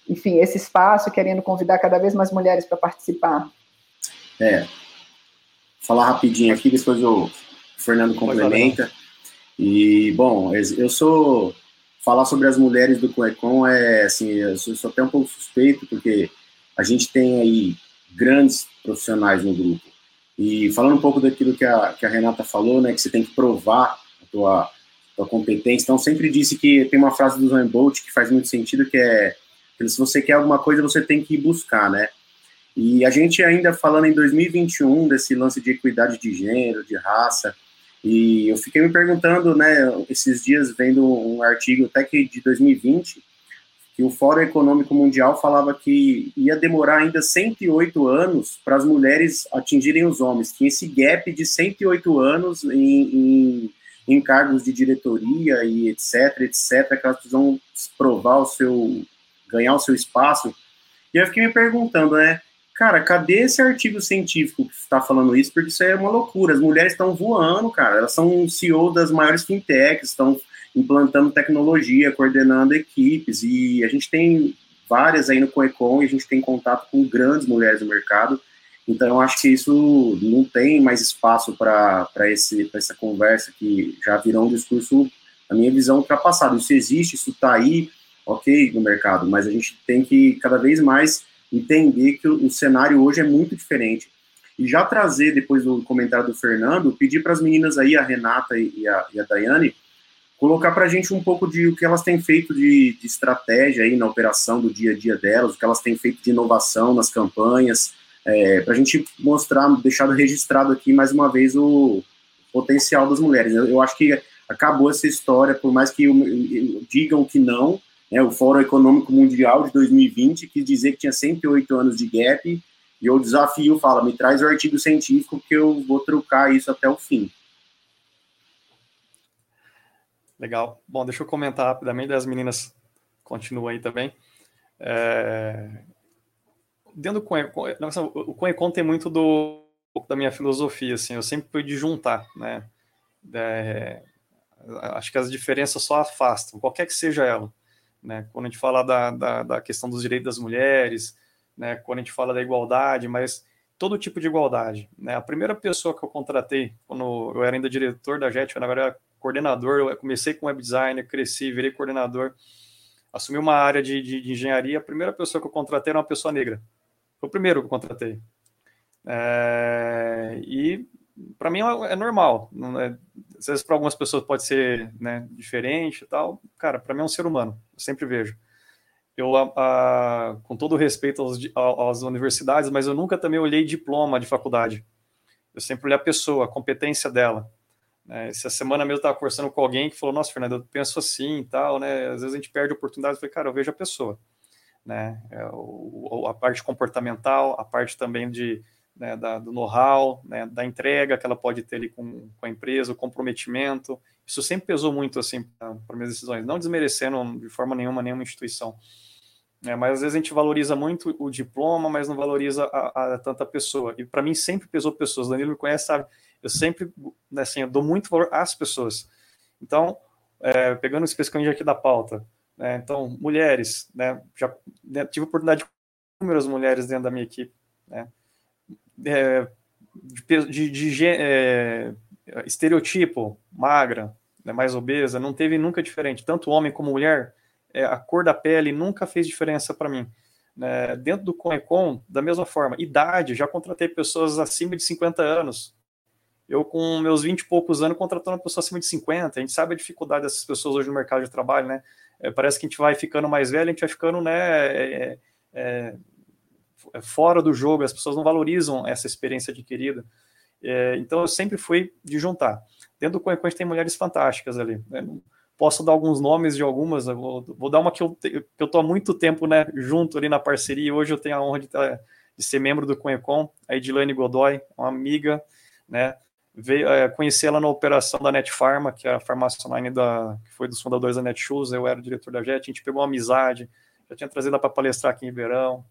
enfim, esse espaço querendo convidar cada vez mais mulheres para participar? É, falar rapidinho aqui, depois o Fernando complementa. E, bom, eu sou. Falar sobre as mulheres do Cuecon é, assim, eu sou, sou até um pouco suspeito, porque a gente tem aí grandes profissionais no grupo. E falando um pouco daquilo que a, que a Renata falou, né, que você tem que provar a tua, tua competência. Então, sempre disse que tem uma frase do Van Bolt que faz muito sentido, que é se você quer alguma coisa, você tem que ir buscar, né? E a gente ainda falando em 2021 desse lance de equidade de gênero, de raça, e eu fiquei me perguntando, né, esses dias, vendo um artigo até que de 2020, que o Fórum Econômico Mundial falava que ia demorar ainda 108 anos para as mulheres atingirem os homens. Tinha esse gap de 108 anos em, em, em cargos de diretoria e etc, etc, que elas precisam provar o seu, ganhar o seu espaço. E eu fiquei me perguntando, né, Cara, cadê esse artigo científico que está falando isso? Porque isso é uma loucura. As mulheres estão voando, cara. Elas são CEO das maiores fintechs, estão implantando tecnologia, coordenando equipes. E a gente tem várias aí no Coecon e a gente tem contato com grandes mulheres no mercado. Então, eu acho que isso não tem mais espaço para essa conversa que já virou um discurso, na minha visão, ultrapassado. Isso existe, isso está aí, ok, no mercado, mas a gente tem que cada vez mais entender que o, o cenário hoje é muito diferente. E já trazer, depois do comentário do Fernando, pedir para as meninas aí, a Renata e a, e a Daiane, colocar para a gente um pouco de o que elas têm feito de, de, estratégia aí na operação do dia a dia delas, o que elas têm feito de inovação nas campanhas, é, para a gente mostrar, deixar registrado aqui mais uma vez o potencial das mulheres. Eu, eu acho que acabou essa história, por mais que eu, eu, digam que não, né, o Fórum Econômico Mundial de 2020 quis dizer que tinha 108 anos de gap, e eu desafio, fala, me traz o artigo científico que eu vou trucar isso até o fim. Legal. Bom, deixa eu comentar rapidamente, das meninas continuam aí também. É... Dentro do Conecon, o Conecon tem muito do, da minha filosofia, assim, eu sempre fui de juntar, né? É... Acho que as diferenças só afastam, qualquer que seja ela. Né? Quando a gente fala da, da, da questão dos direitos das mulheres, né? Quando a gente fala da igualdade, mas todo tipo de igualdade, né? A primeira pessoa que eu contratei, quando eu era ainda diretor da JET, agora era coordenador, eu comecei com web designer, cresci, virei coordenador, assumi uma área de, de, de engenharia, a primeira pessoa que eu contratei era uma pessoa negra. Foi o primeiro que eu contratei. É, e para mim é, é normal. É, às vezes para algumas pessoas pode ser né, diferente e tal. Cara, para mim é um ser humano. Sempre vejo. Eu, a, a, com todo respeito aos, às universidades, mas eu nunca também olhei diploma de faculdade. Eu sempre olhei a pessoa, a competência dela. Né? Essa semana mesmo eu estava conversando com alguém que falou: Nossa, Fernando, eu penso assim e tal, né? Às vezes a gente perde oportunidades. Eu falei, cara, eu vejo a pessoa. Né? É, a parte comportamental, a parte também de né, da, do know-how, né, da entrega que ela pode ter ali com, com, a empresa, o comprometimento. Isso sempre pesou muito assim para minhas decisões, não desmerecendo de forma nenhuma nenhuma instituição. É, mas às vezes a gente valoriza muito o diploma, mas não valoriza a, a tanta pessoa. E para mim sempre pesou pessoas. Danilo me conhece, sabe? Eu sempre, né, assim, eu dou muito valor às pessoas. Então, é, pegando especificamente aqui da pauta, né, então mulheres, né, já né, tive a oportunidade de inúmeras mulheres dentro da minha equipe, né, é, de, de, de é, estereotipo, magra, né, mais obesa, não teve nunca diferente. Tanto homem como mulher, é, a cor da pele nunca fez diferença para mim. Né, dentro do Conecon, da mesma forma, idade, já contratei pessoas acima de 50 anos. Eu, com meus 20 e poucos anos, contratando uma pessoa acima de 50. A gente sabe a dificuldade dessas pessoas hoje no mercado de trabalho, né? É, parece que a gente vai ficando mais velho, a gente vai ficando, né? É, é, é, fora do jogo, as pessoas não valorizam essa experiência adquirida. É, então eu sempre fui de juntar. Dentro do Coen tem mulheres fantásticas ali. Né? Posso dar alguns nomes de algumas, vou, vou, dar uma que eu estou há muito tempo né, junto ali na parceria, e hoje eu tenho a honra de, ter, de ser membro do Conecon, a Edilane Godoy, uma amiga, né, é, conheci ela na operação da Net Pharma, que é a farmácia online da, que foi dos fundadores da Netshoes, eu era o diretor da JET, a gente pegou uma amizade, já tinha trazido ela para palestrar aqui em Ribeirão,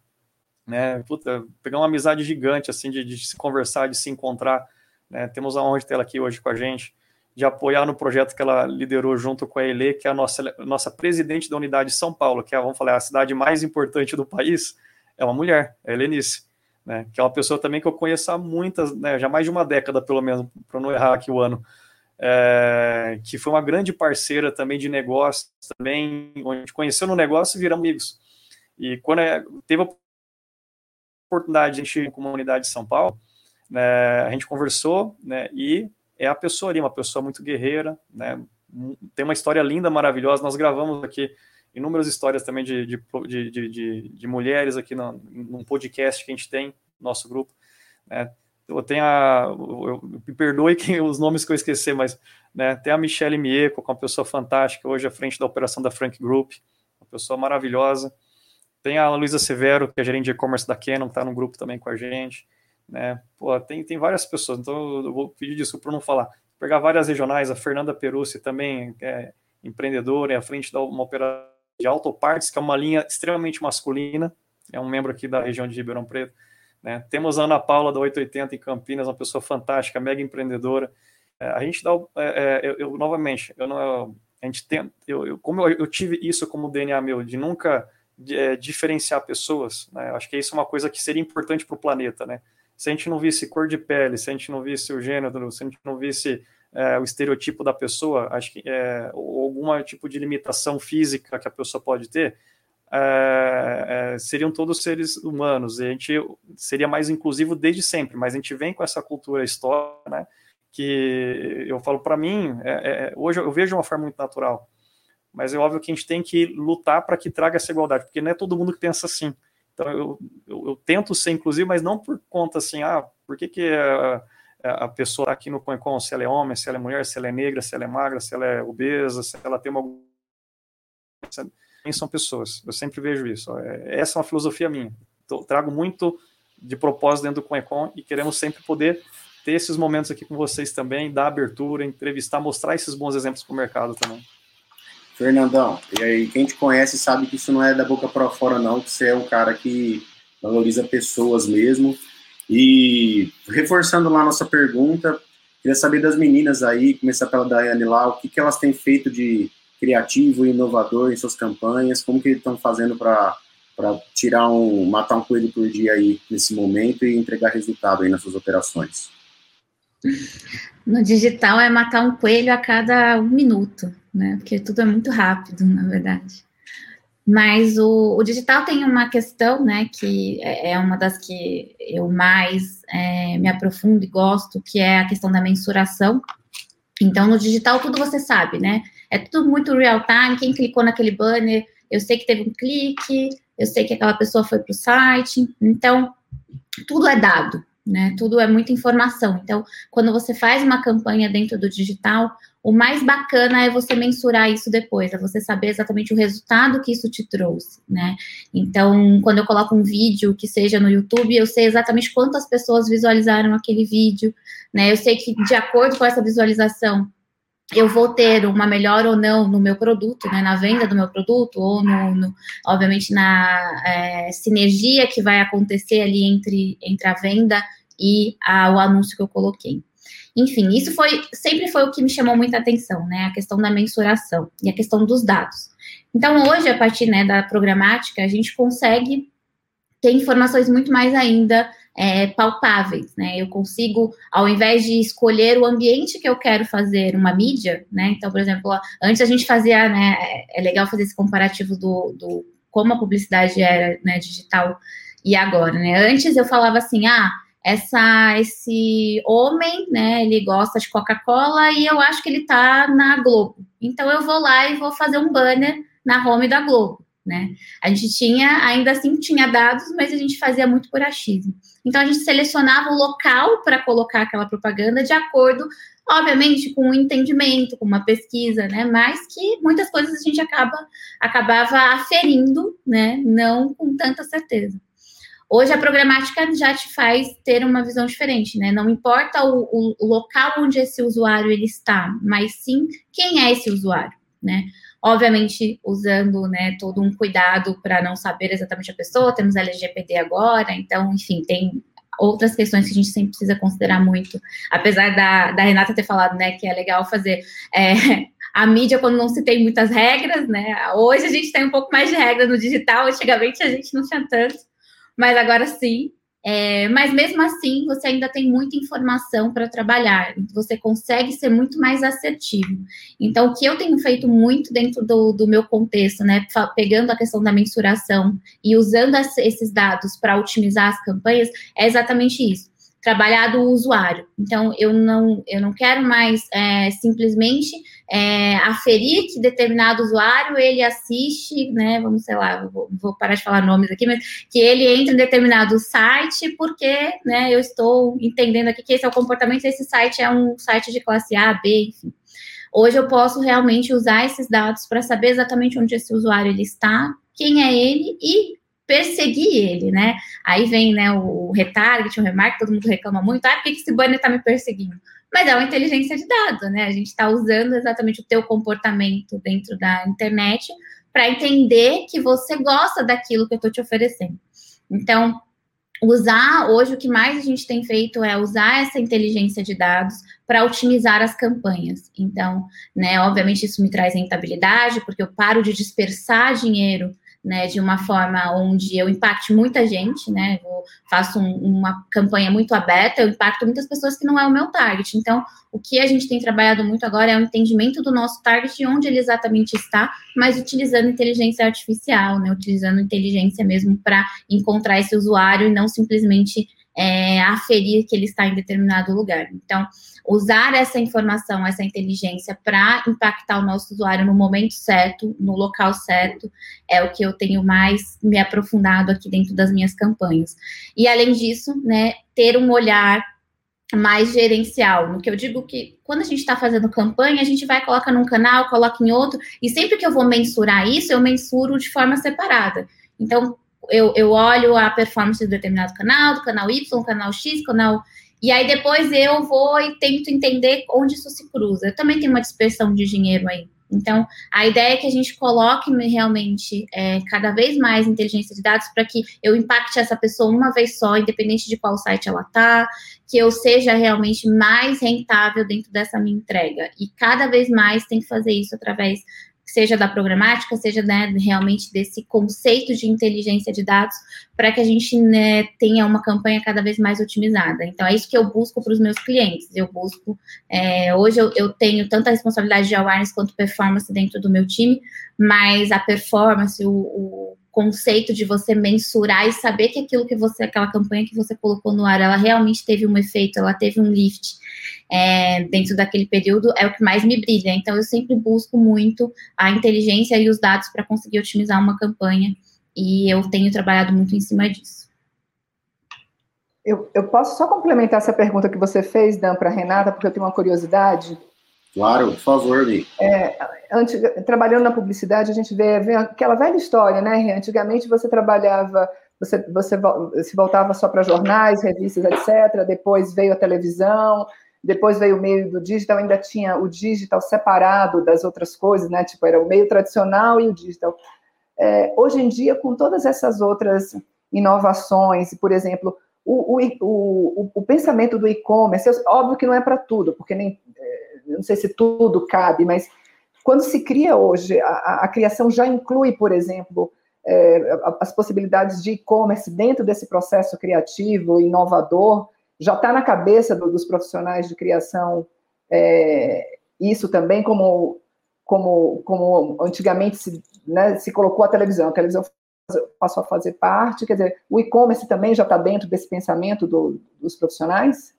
né? Puta, pegar uma amizade gigante, assim, de, de se conversar, de se encontrar, né? Temos a honra de ter ela aqui hoje com a gente, de apoiar no projeto que ela liderou junto com a Ele, que é a nossa, nossa presidente da unidade de São Paulo, que é, vamos falar, a cidade mais importante do país, é uma mulher, é a Helenice, né? Que é uma pessoa também que eu conheço há muitas, né? Já mais de uma década, pelo menos, para não errar aqui o ano. É, que foi uma grande parceira também de negócio, também, onde conheceu no negócio e viramos amigos. E quando é, teve a oportunidade de encher a comunidade de São Paulo, né, a gente conversou, né, e é a pessoa ali, uma pessoa muito guerreira, né, tem uma história linda, maravilhosa, nós gravamos aqui inúmeras histórias também de, de, de, de, de mulheres aqui no, num podcast que a gente tem, nosso grupo, né, eu tenho a, eu, me perdoe quem, os nomes que eu esqueci, mas né, tem a Michelle Mieco, que é uma pessoa fantástica, hoje à frente da operação da Frank Group, uma pessoa maravilhosa, tem a Luísa Severo, que é gerente de e-commerce da Canon, está no grupo também com a gente. Né? Pô, tem, tem várias pessoas, então eu vou pedir desculpa por não falar. Pegar várias regionais, a Fernanda Perucci também é empreendedora, é à frente de uma operação de autopartes, que é uma linha extremamente masculina, é um membro aqui da região de Ribeirão Preto. Né? Temos a Ana Paula da 880 em Campinas, uma pessoa fantástica, mega empreendedora. É, a gente dá, é, é, eu, eu, novamente, eu não, a gente tem, eu, eu como eu, eu, tive isso como DNA meu, de nunca é, diferenciar pessoas, né? Acho que isso é uma coisa que seria importante para o planeta, né? Se a gente não visse cor de pele, se a gente não visse o gênero, se a gente não visse é, o estereotipo da pessoa, acho que é, ou algum tipo de limitação física que a pessoa pode ter, é, seriam todos seres humanos. E a gente seria mais inclusivo desde sempre, mas a gente vem com essa cultura histórica, né? Que eu falo para mim, é, é, hoje eu vejo uma forma muito natural mas é óbvio que a gente tem que lutar para que traga essa igualdade, porque não é todo mundo que pensa assim. Então eu, eu, eu tento ser inclusivo, mas não por conta assim, ah, por que, que a, a pessoa está aqui no Coencon, se ela é homem, se ela é mulher, se ela é negra, se ela é magra, se ela é obesa, se ela tem uma. Quem são pessoas? Eu sempre vejo isso. É, essa é uma filosofia minha. Trago muito de propósito dentro do Coecon e queremos sempre poder ter esses momentos aqui com vocês também, dar abertura, entrevistar, mostrar esses bons exemplos para o mercado também. Fernandão, e aí quem te conhece sabe que isso não é da boca para fora não, que você é um cara que valoriza pessoas mesmo. E reforçando lá a nossa pergunta, queria saber das meninas aí, começar pela Daiane lá, o que, que elas têm feito de criativo e inovador em suas campanhas? Como que estão fazendo para tirar um, matar um coelho por dia aí nesse momento e entregar resultado aí nas suas operações? No digital é matar um coelho a cada um minuto, né? Porque tudo é muito rápido, na verdade. Mas o, o digital tem uma questão, né, que é, é uma das que eu mais é, me aprofundo e gosto, que é a questão da mensuração. Então, no digital, tudo você sabe, né? É tudo muito real time. Quem clicou naquele banner, eu sei que teve um clique, eu sei que aquela pessoa foi para o site. Então, tudo é dado, né? Tudo é muita informação. Então, quando você faz uma campanha dentro do digital, o mais bacana é você mensurar isso depois, é você saber exatamente o resultado que isso te trouxe, né? Então, quando eu coloco um vídeo que seja no YouTube, eu sei exatamente quantas pessoas visualizaram aquele vídeo, né? Eu sei que de acordo com essa visualização, eu vou ter uma melhor ou não no meu produto, né, na venda do meu produto, ou no, no obviamente na é, sinergia que vai acontecer ali entre, entre a venda e a, o anúncio que eu coloquei. Enfim, isso foi sempre foi o que me chamou muita atenção, né? A questão da mensuração e a questão dos dados. Então, hoje, a partir né, da programática, a gente consegue ter informações muito mais ainda é, palpáveis, né? Eu consigo, ao invés de escolher o ambiente que eu quero fazer uma mídia, né? Então, por exemplo, antes a gente fazia, né? É legal fazer esse comparativo do, do como a publicidade era né, digital e agora, né? Antes eu falava assim, ah, essa esse homem, né, ele gosta de Coca-Cola e eu acho que ele tá na Globo. Então eu vou lá e vou fazer um banner na home da Globo, né? A gente tinha, ainda assim tinha dados, mas a gente fazia muito por achismo. Então a gente selecionava o local para colocar aquela propaganda de acordo, obviamente, com o um entendimento, com uma pesquisa, né? Mas que muitas coisas a gente acaba acabava aferindo, né? Não com tanta certeza. Hoje a programática já te faz ter uma visão diferente, né? Não importa o, o, local onde esse usuário ele está, mas sim quem é esse usuário, né? Obviamente, usando né, todo um cuidado para não saber exatamente a pessoa, temos LGPD agora, então, enfim, tem outras questões que a gente sempre precisa considerar muito. Apesar da, da Renata ter falado, né, que é legal fazer é, a mídia quando não se tem muitas regras, né? Hoje a gente tem um pouco mais de regras no digital, antigamente a gente não tinha tanto mas agora sim. É, mas mesmo assim, você ainda tem muita informação para trabalhar, você consegue ser muito mais assertivo. Então, o que eu tenho feito muito dentro do, do meu contexto, né, pegando a questão da mensuração e usando as, esses dados para otimizar as campanhas, é exatamente isso trabalhar do usuário. Então, eu não, eu não quero mais é, simplesmente é, aferir que determinado usuário ele assiste, né? Vamos, sei lá, vou, vou, parar de falar nomes aqui, mas que ele entra em determinado site porque, né? Eu estou entendendo aqui que esse é o comportamento, esse site é um site de classe A, B, enfim. Hoje eu posso realmente usar esses dados para saber exatamente onde esse usuário ele está, quem é ele e perseguir ele, né? Aí vem, né, o retarget, o remark, todo mundo reclama muito, ah, por que esse banner está me perseguindo? Mas é uma inteligência de dados, né? A gente está usando exatamente o teu comportamento dentro da internet para entender que você gosta daquilo que eu estou te oferecendo. Então, usar hoje o que mais a gente tem feito é usar essa inteligência de dados para otimizar as campanhas. Então, né, obviamente isso me traz rentabilidade, porque eu paro de dispersar dinheiro né, de uma forma onde eu impacte muita gente, né, eu faço um, uma campanha muito aberta, eu impacto muitas pessoas que não é o meu target. Então, o que a gente tem trabalhado muito agora é o entendimento do nosso target, onde ele exatamente está, mas utilizando inteligência artificial, né, utilizando inteligência mesmo para encontrar esse usuário e não simplesmente é, aferir que ele está em determinado lugar. Então, usar essa informação, essa inteligência para impactar o nosso usuário no momento certo, no local certo, é o que eu tenho mais me aprofundado aqui dentro das minhas campanhas. E além disso, né, ter um olhar mais gerencial, no que eu digo que quando a gente está fazendo campanha, a gente vai colocar num canal, coloca em outro, e sempre que eu vou mensurar isso, eu mensuro de forma separada. Então, eu, eu olho a performance de determinado canal, do canal Y, canal X, canal. E aí depois eu vou e tento entender onde isso se cruza. Eu também tenho uma dispersão de dinheiro aí. Então, a ideia é que a gente coloque realmente é, cada vez mais inteligência de dados para que eu impacte essa pessoa uma vez só, independente de qual site ela está, que eu seja realmente mais rentável dentro dessa minha entrega. E cada vez mais tem que fazer isso através seja da programática, seja né, realmente desse conceito de inteligência de dados, para que a gente né, tenha uma campanha cada vez mais otimizada. Então, é isso que eu busco para os meus clientes. Eu busco, é, hoje eu, eu, tenho tanta responsabilidade de awareness quanto performance dentro do meu time, mas a performance, o, o conceito de você mensurar e saber que aquilo que você, aquela campanha que você colocou no ar, ela realmente teve um efeito, ela teve um lift é, dentro daquele período, é o que mais me brilha. Então, eu sempre busco muito a inteligência e os dados para conseguir otimizar uma campanha, e eu tenho trabalhado muito em cima disso. Eu, eu posso só complementar essa pergunta que você fez, Dan, para Renata, porque eu tenho uma curiosidade. Claro, por favor, Mi. É, trabalhando na publicidade, a gente vê, vê, aquela velha história, né? Antigamente você trabalhava, você, você se voltava só para jornais, revistas, etc. Depois veio a televisão, depois veio o meio do digital, ainda tinha o digital separado das outras coisas, né? Tipo, era o meio tradicional e o digital. É, hoje em dia, com todas essas outras inovações, por exemplo, o, o, o, o pensamento do e-commerce, óbvio que não é para tudo, porque nem não sei se tudo cabe, mas quando se cria hoje, a, a criação já inclui, por exemplo, é, as possibilidades de e-commerce dentro desse processo criativo, inovador, já está na cabeça do, dos profissionais de criação é, isso também, como, como, como antigamente se, né, se colocou a televisão, a televisão passou a fazer parte, quer dizer, o e-commerce também já está dentro desse pensamento do, dos profissionais?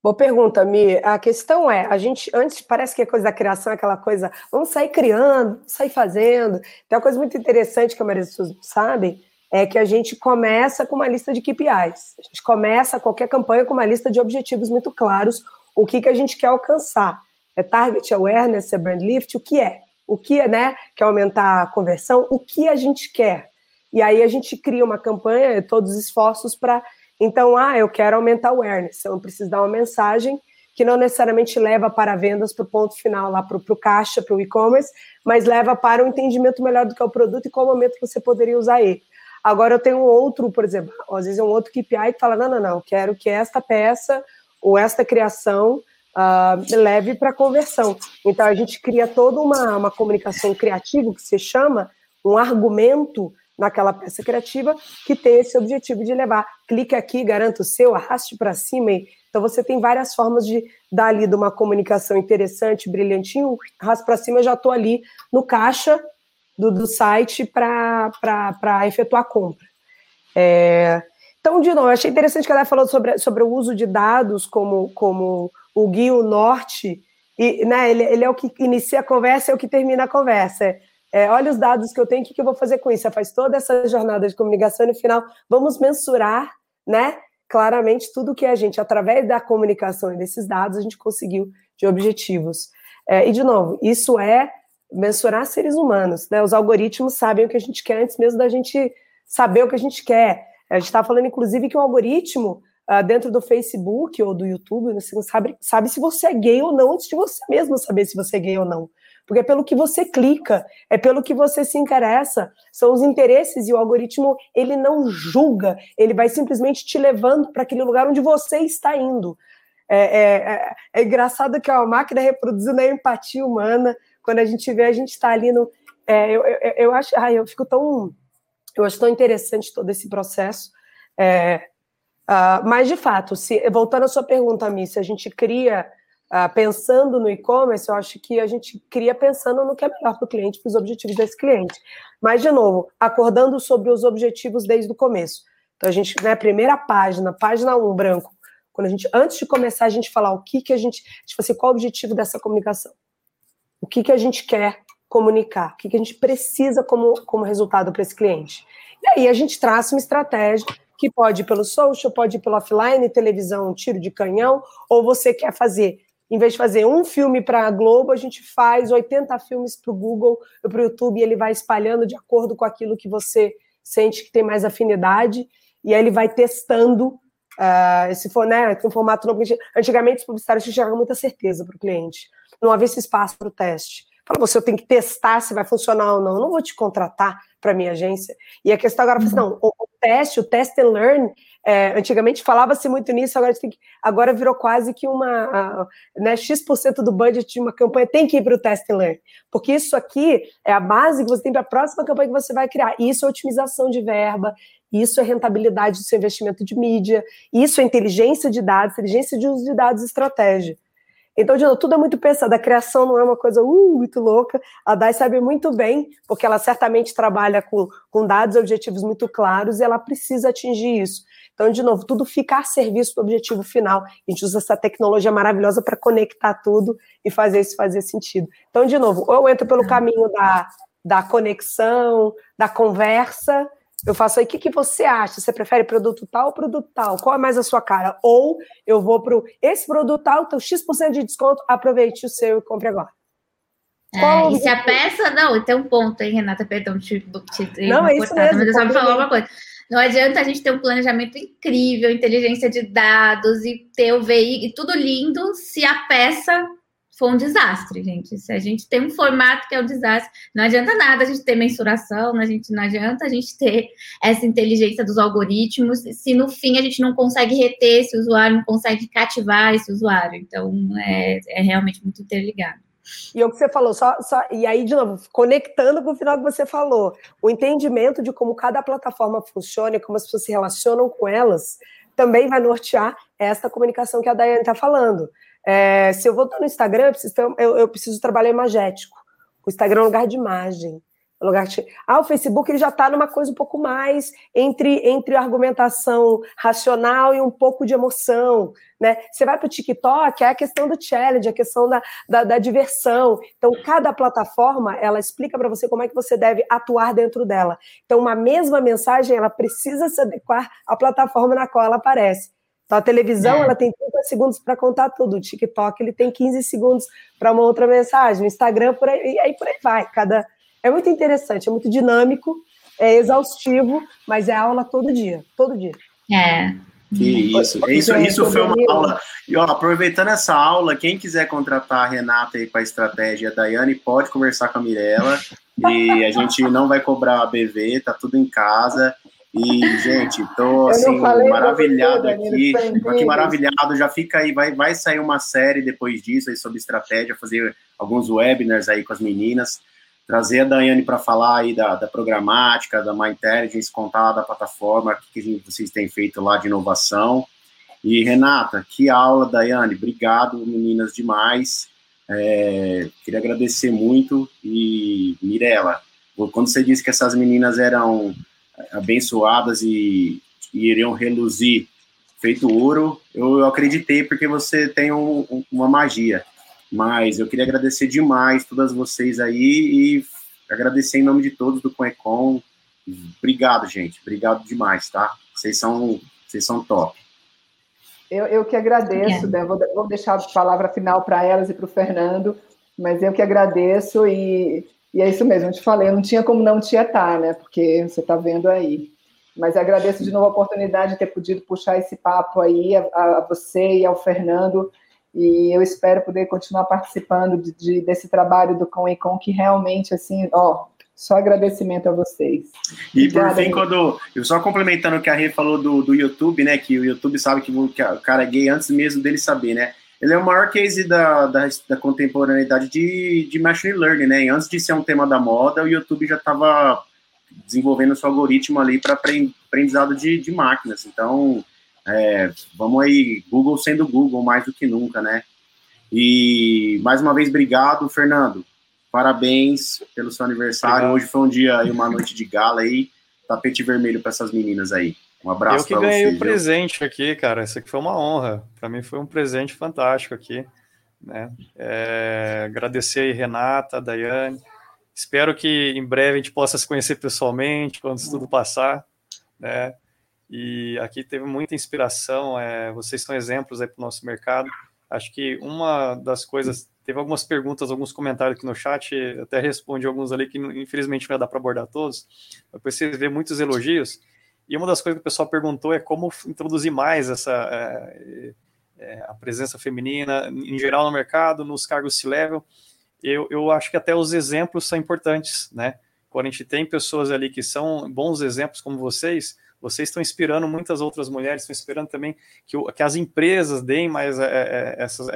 Boa pergunta, Mi. A questão é, a gente antes parece que a coisa da criação é aquela coisa, vamos sair criando, sair fazendo. Tem uma coisa muito interessante que a maioria das pessoas sabem, é que a gente começa com uma lista de KPIs. A gente começa qualquer campanha com uma lista de objetivos muito claros, o que, que a gente quer alcançar. É target awareness, é brand lift, o que é? O que é, né? Quer aumentar a conversão? O que a gente quer? E aí a gente cria uma campanha, todos os esforços para então, ah, eu quero aumentar o awareness, eu preciso dar uma mensagem que não necessariamente leva para vendas para o ponto final, lá para o caixa, para o e-commerce, mas leva para um entendimento melhor do que é o produto e qual momento você poderia usar ele. Agora eu tenho outro, por exemplo, às vezes é um outro KPI que fala, não, não, não, quero que esta peça ou esta criação uh, leve para conversão. Então a gente cria toda uma, uma comunicação criativa, que se chama um argumento naquela peça criativa que tem esse objetivo de levar. Clique aqui, garanta o seu, arraste para cima. Então você tem várias formas de dar ali de uma comunicação interessante, brilhantinho, arrasto para cima, já estou ali no caixa do, do site para efetuar a compra. É... Então, de novo, achei interessante que ela falou sobre, sobre o uso de dados como, como o guia norte, e né, ele, ele é o que inicia a conversa, é o que termina a conversa é, olha os dados que eu tenho, o que, que eu vou fazer com isso? Você faz toda essa jornada de comunicação e no final vamos mensurar, né? Claramente tudo que a gente, através da comunicação e desses dados, a gente conseguiu de objetivos. É, e, de novo, isso é mensurar seres humanos, né? Os algoritmos sabem o que a gente quer antes mesmo da gente saber o que a gente quer. A gente está falando, inclusive, que o algoritmo uh, dentro do Facebook ou do YouTube, você não sabe, sabe se você é gay ou não antes de você mesmo saber se você é gay ou não porque é pelo que você clica, é pelo que você se interessa, são os interesses e o algoritmo ele não julga, ele vai simplesmente te levando para aquele lugar onde você está indo. É, é, é, é engraçado que a máquina reproduzindo a empatia humana, quando a gente vê, a gente está ali no. É, eu, eu, eu, acho, ai, eu fico tão. Eu acho tão interessante todo esse processo. Uh, mas, de fato, se, voltando à sua pergunta, Miss, se a gente cria Uh, pensando no e-commerce, eu acho que a gente cria pensando no que é melhor para o cliente, para os objetivos desse cliente. Mas, de novo, acordando sobre os objetivos desde o começo. Então, a gente, né, primeira página, página 1, branco. Quando a gente, antes de começar, a gente falar o que, que a gente, tipo assim, qual o objetivo dessa comunicação? O que, que a gente quer comunicar? O que, que a gente precisa como, como resultado para esse cliente? E aí a gente traça uma estratégia que pode ir pelo social, pode ir pelo offline, televisão, tiro de canhão, ou você quer fazer em vez de fazer um filme para a Globo, a gente faz 80 filmes para o Google ou para o YouTube e ele vai espalhando de acordo com aquilo que você sente que tem mais afinidade e aí ele vai testando. Uh, se for, né, com formato novo. Antigamente, os publicitários tinham muita certeza para o cliente. Não havia esse espaço para o teste. Fala, você tem que testar se vai funcionar ou não. Eu não vou te contratar para minha agência. E a questão agora é assim, não, teste, o test and learn, é, antigamente falava-se muito nisso, agora, que, agora virou quase que uma. né, X% do budget de uma campanha tem que ir para o test and learn. Porque isso aqui é a base que você tem para a próxima campanha que você vai criar. Isso é otimização de verba, isso é rentabilidade do seu investimento de mídia, isso é inteligência de dados, inteligência de uso de dados e estratégia. Então, de novo, tudo é muito pensado. A criação não é uma coisa uh, muito louca. A DAI sabe muito bem, porque ela certamente trabalha com, com dados e objetivos muito claros e ela precisa atingir isso. Então, de novo, tudo fica a serviço do objetivo final. A gente usa essa tecnologia maravilhosa para conectar tudo e fazer isso fazer sentido. Então, de novo, ou eu entro pelo caminho da, da conexão, da conversa, eu faço aí, o que, que você acha? Você prefere produto tal ou produto tal? Qual é mais a sua cara? Ou eu vou para esse produto tal, então X% de desconto, aproveite o seu e compre agora. É, e se a peça. Não, tem um ponto, hein, Renata? Perdão, te, te, não, é isso mesmo, mas eu só me falar uma coisa. Não adianta a gente ter um planejamento incrível, inteligência de dados e ter o veículo e tudo lindo se a peça for um desastre, gente. Se a gente tem um formato que é um desastre, não adianta nada a gente ter mensuração, não, a gente, não adianta a gente ter essa inteligência dos algoritmos, se no fim a gente não consegue reter esse usuário, não consegue cativar esse usuário. Então, é, é realmente muito interligado. E o que você falou, só, só, e aí, de novo, conectando com o final que você falou, o entendimento de como cada plataforma funciona e como as pessoas se relacionam com elas, também vai nortear essa comunicação que a Daiane está falando. É, se eu vou no Instagram, eu preciso, eu, eu preciso trabalhar imagético. O Instagram é um lugar de imagem. lugar de... Ah, o Facebook ele já está numa coisa um pouco mais entre, entre argumentação racional e um pouco de emoção. Né? Você vai para o TikTok, é a questão do challenge, a questão da, da, da diversão. Então, cada plataforma, ela explica para você como é que você deve atuar dentro dela. Então, uma mesma mensagem, ela precisa se adequar à plataforma na qual ela aparece. Então, a televisão, é. ela tem 30 segundos para contar tudo. O TikTok, ele tem 15 segundos para uma outra mensagem. O Instagram, por aí, e aí por aí vai. Cada é muito interessante, é muito dinâmico, é exaustivo, mas é aula todo dia, todo dia. É. Que isso, isso, isso foi uma aula. E ó, aproveitando essa aula, quem quiser contratar a Renata aí para a estratégia da Daiane, pode conversar com a Mirella. e a gente não vai cobrar a BV, tá tudo em casa. E, gente, tô assim, maravilhado você, aqui. Tô aqui maravilhado. Já fica aí, vai, vai sair uma série depois disso aí sobre estratégia, fazer alguns webinars aí com as meninas trazer a Daiane para falar aí da, da, programática, da My Intelligence, contar da plataforma, o que, que vocês têm feito lá de inovação. E, Renata, que aula, Daiane, obrigado, meninas, demais. É, queria agradecer muito. E, Mirella, quando você disse que essas meninas eram abençoadas e, e iriam reluzir feito ouro, eu, eu acreditei porque você tem um, um, uma magia. Mas eu queria agradecer demais todas vocês aí e agradecer em nome de todos do Conecon. Obrigado, gente. Obrigado demais, tá? Vocês são, vocês são top. Eu, eu que agradeço, né? vou, vou deixar a palavra final para elas e para o Fernando, mas eu que agradeço e, e é isso mesmo, eu te falei, eu não tinha como não te estar, né? Porque você está vendo aí. Mas agradeço de novo a oportunidade de ter podido puxar esse papo aí a, a você e ao Fernando e eu espero poder continuar participando de, de, desse trabalho do Com e Com, que realmente, assim, ó, só agradecimento a vocês. E Obrigada, por fim, quando. Eu só complementando o que a Rê falou do, do YouTube, né? Que o YouTube sabe que, que o cara é gay antes mesmo dele saber, né? Ele é o maior case da, da, da contemporaneidade de, de machine learning, né? E antes de ser um tema da moda, o YouTube já estava desenvolvendo seu algoritmo ali para aprendizado de, de máquinas. Então, é, vamos aí, Google sendo Google mais do que nunca, né? E mais uma vez, obrigado, Fernando. Parabéns pelo seu aniversário. Obrigado. Hoje foi um dia e uma noite de gala aí. Tapete vermelho para essas meninas aí. Um abraço. Eu que ganhei o presente aqui, cara. Isso aqui foi uma honra. Para mim foi um presente fantástico aqui. Né? É, agradecer aí, Renata, Daiane. Espero que em breve a gente possa se conhecer pessoalmente, quando isso tudo passar. Né? E aqui teve muita inspiração. É, vocês são exemplos aí para o nosso mercado. Acho que uma das coisas. Teve algumas perguntas, alguns comentários aqui no chat, até respondi alguns ali que infelizmente não vai dar para abordar todos. Depois vocês vê muitos elogios. E uma das coisas que o pessoal perguntou é como introduzir mais essa é, é, a presença feminina em geral no mercado, nos cargos C-level. Eu, eu acho que até os exemplos são importantes, né? Quando a gente tem pessoas ali que são bons exemplos como vocês, vocês estão inspirando muitas outras mulheres, estão inspirando também que, que as empresas deem mais é, é, essas.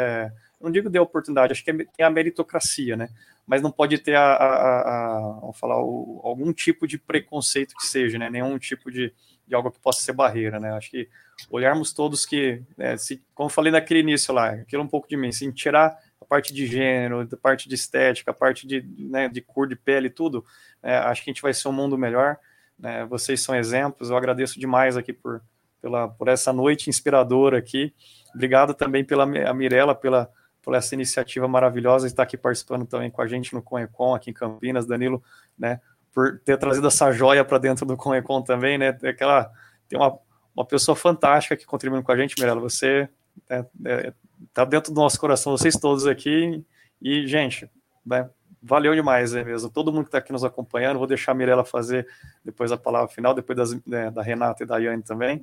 É, não digo de oportunidade, acho que é, tem a meritocracia, né? Mas não pode ter a, a, a falar, o, algum tipo de preconceito que seja, né? Nenhum tipo de, de algo que possa ser barreira, né? Acho que olharmos todos que, né, se, como falei naquele início lá, aquilo um pouco de mim, assim, tirar a parte de gênero, a parte de estética, a parte de, né, de cor de pele, tudo, é, acho que a gente vai ser um mundo melhor. Né? Vocês são exemplos, eu agradeço demais aqui por, pela, por essa noite inspiradora aqui. Obrigado também pela a Mirella, pela, por essa iniciativa maravilhosa de estar aqui participando também com a gente no Conecon aqui em Campinas, Danilo, né, por ter trazido essa joia para dentro do Conecon também, né, aquela, tem uma, uma pessoa fantástica que contribuindo com a gente, Mirella, você está é, é, dentro do nosso coração, vocês todos aqui, e, gente, né, valeu demais é mesmo. Todo mundo que está aqui nos acompanhando, vou deixar a Mirella fazer depois a palavra final, depois das, né, da Renata e da Yane também,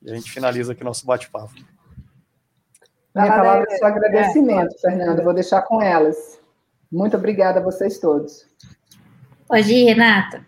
e a gente finaliza aqui nosso bate-papo. Minha palavra é só agradecimento, é. Fernanda, vou deixar com elas. Muito obrigada a vocês todos. Pode ir, Renata.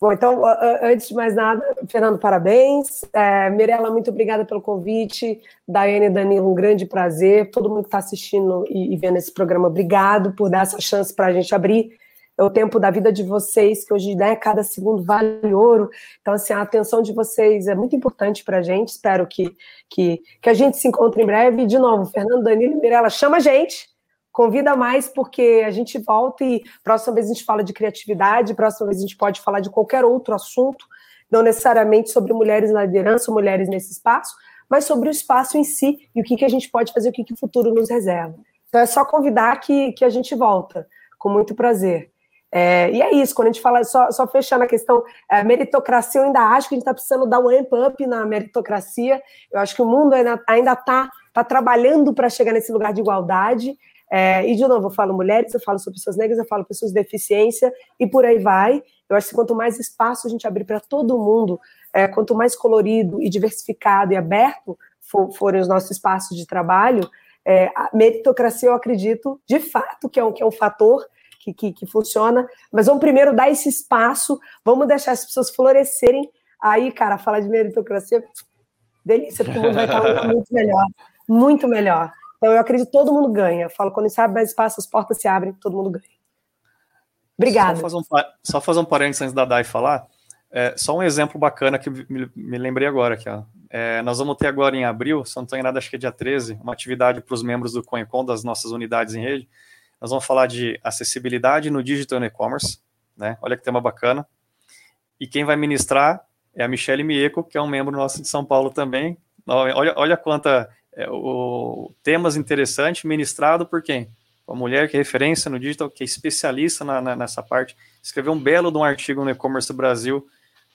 Bom, então, antes de mais nada, Fernando, parabéns. É, Mirella, muito obrigada pelo convite. Daiane e Danilo, um grande prazer. Todo mundo que está assistindo e, e, vendo esse programa, obrigado por dar essa chance para a gente abrir o tempo da vida de vocês, que hoje, né, cada segundo vale ouro. Então, assim, a atenção de vocês é muito importante para a gente. Espero que, que, que a gente se encontre em breve. De novo, Fernando, Danilo e Mirella, chama a gente Convida mais, porque a gente volta e próxima vez a gente fala de criatividade, próxima vez a gente pode falar de qualquer outro assunto, não necessariamente sobre mulheres na liderança, mulheres nesse espaço, mas sobre o espaço em si e o que, que a gente pode fazer, o que, que o futuro nos reserva. Então é só convidar que, que a gente volta, com muito prazer. É, e é isso, quando a gente fala, só, só fechando a questão, é, meritocracia, eu ainda acho que a gente está precisando dar um amp up na meritocracia. Eu acho que o mundo ainda está tá trabalhando para chegar nesse lugar de igualdade. É, e, de novo, eu falo mulheres, eu falo sobre pessoas negras, eu falo pessoas de deficiência, e por aí vai. Eu acho que quanto mais espaço a gente abrir para todo mundo, é, quanto mais colorido e diversificado e aberto for, forem os nossos espaços de trabalho, é, a meritocracia, eu acredito, de fato, que é um, que é um fator que, que, que funciona, mas vamos primeiro dar esse espaço, vamos deixar as pessoas florescerem. Aí, cara, falar de meritocracia, delícia, porque o mundo vai estar muito melhor, muito melhor. Então, eu acredito que todo mundo ganha. Eu falo, quando se abre mais espaço, as portas se abrem, todo mundo ganha. Obrigada. Só fazer um, só fazer um parênteses antes da Dai falar. É, só um exemplo bacana que me, me lembrei agora aqui. É, nós vamos ter agora em abril, se não estou enganado, acho que é dia 13, uma atividade para os membros do CoinCon, das nossas unidades em rede. Nós vamos falar de acessibilidade no digital e-commerce. Né? Olha que tema bacana. E quem vai ministrar é a Michelle Mieco, que é um membro nosso de São Paulo também. Olha, olha quanta é, o, temas interessantes, ministrado por quem? Uma mulher que é referência no digital, que é especialista na, na, nessa parte, escreveu um belo de um artigo no E-Commerce Brasil,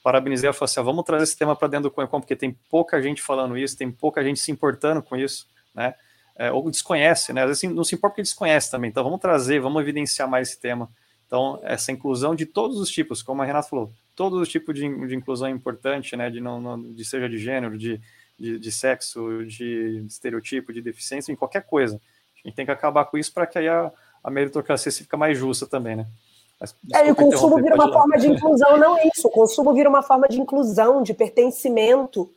parabenizei, ela falou assim, vamos trazer esse tema para dentro do Coincom, porque tem pouca gente falando isso, tem pouca gente se importando com isso, né, é, ou desconhece, né, às vezes não se importa porque desconhece também, então vamos trazer, vamos evidenciar mais esse tema, então essa inclusão de todos os tipos, como a Renata falou, todos os tipos de, de inclusão é importante, né, de, não, não, de seja de gênero, de de, de sexo, de estereotipo, de deficiência, em qualquer coisa. A gente tem que acabar com isso para que aí a, a meritocracia fique mais justa também, né? Mas, é, e o consumo vira uma forma de inclusão, não é isso. O consumo vira uma forma de inclusão, de pertencimento.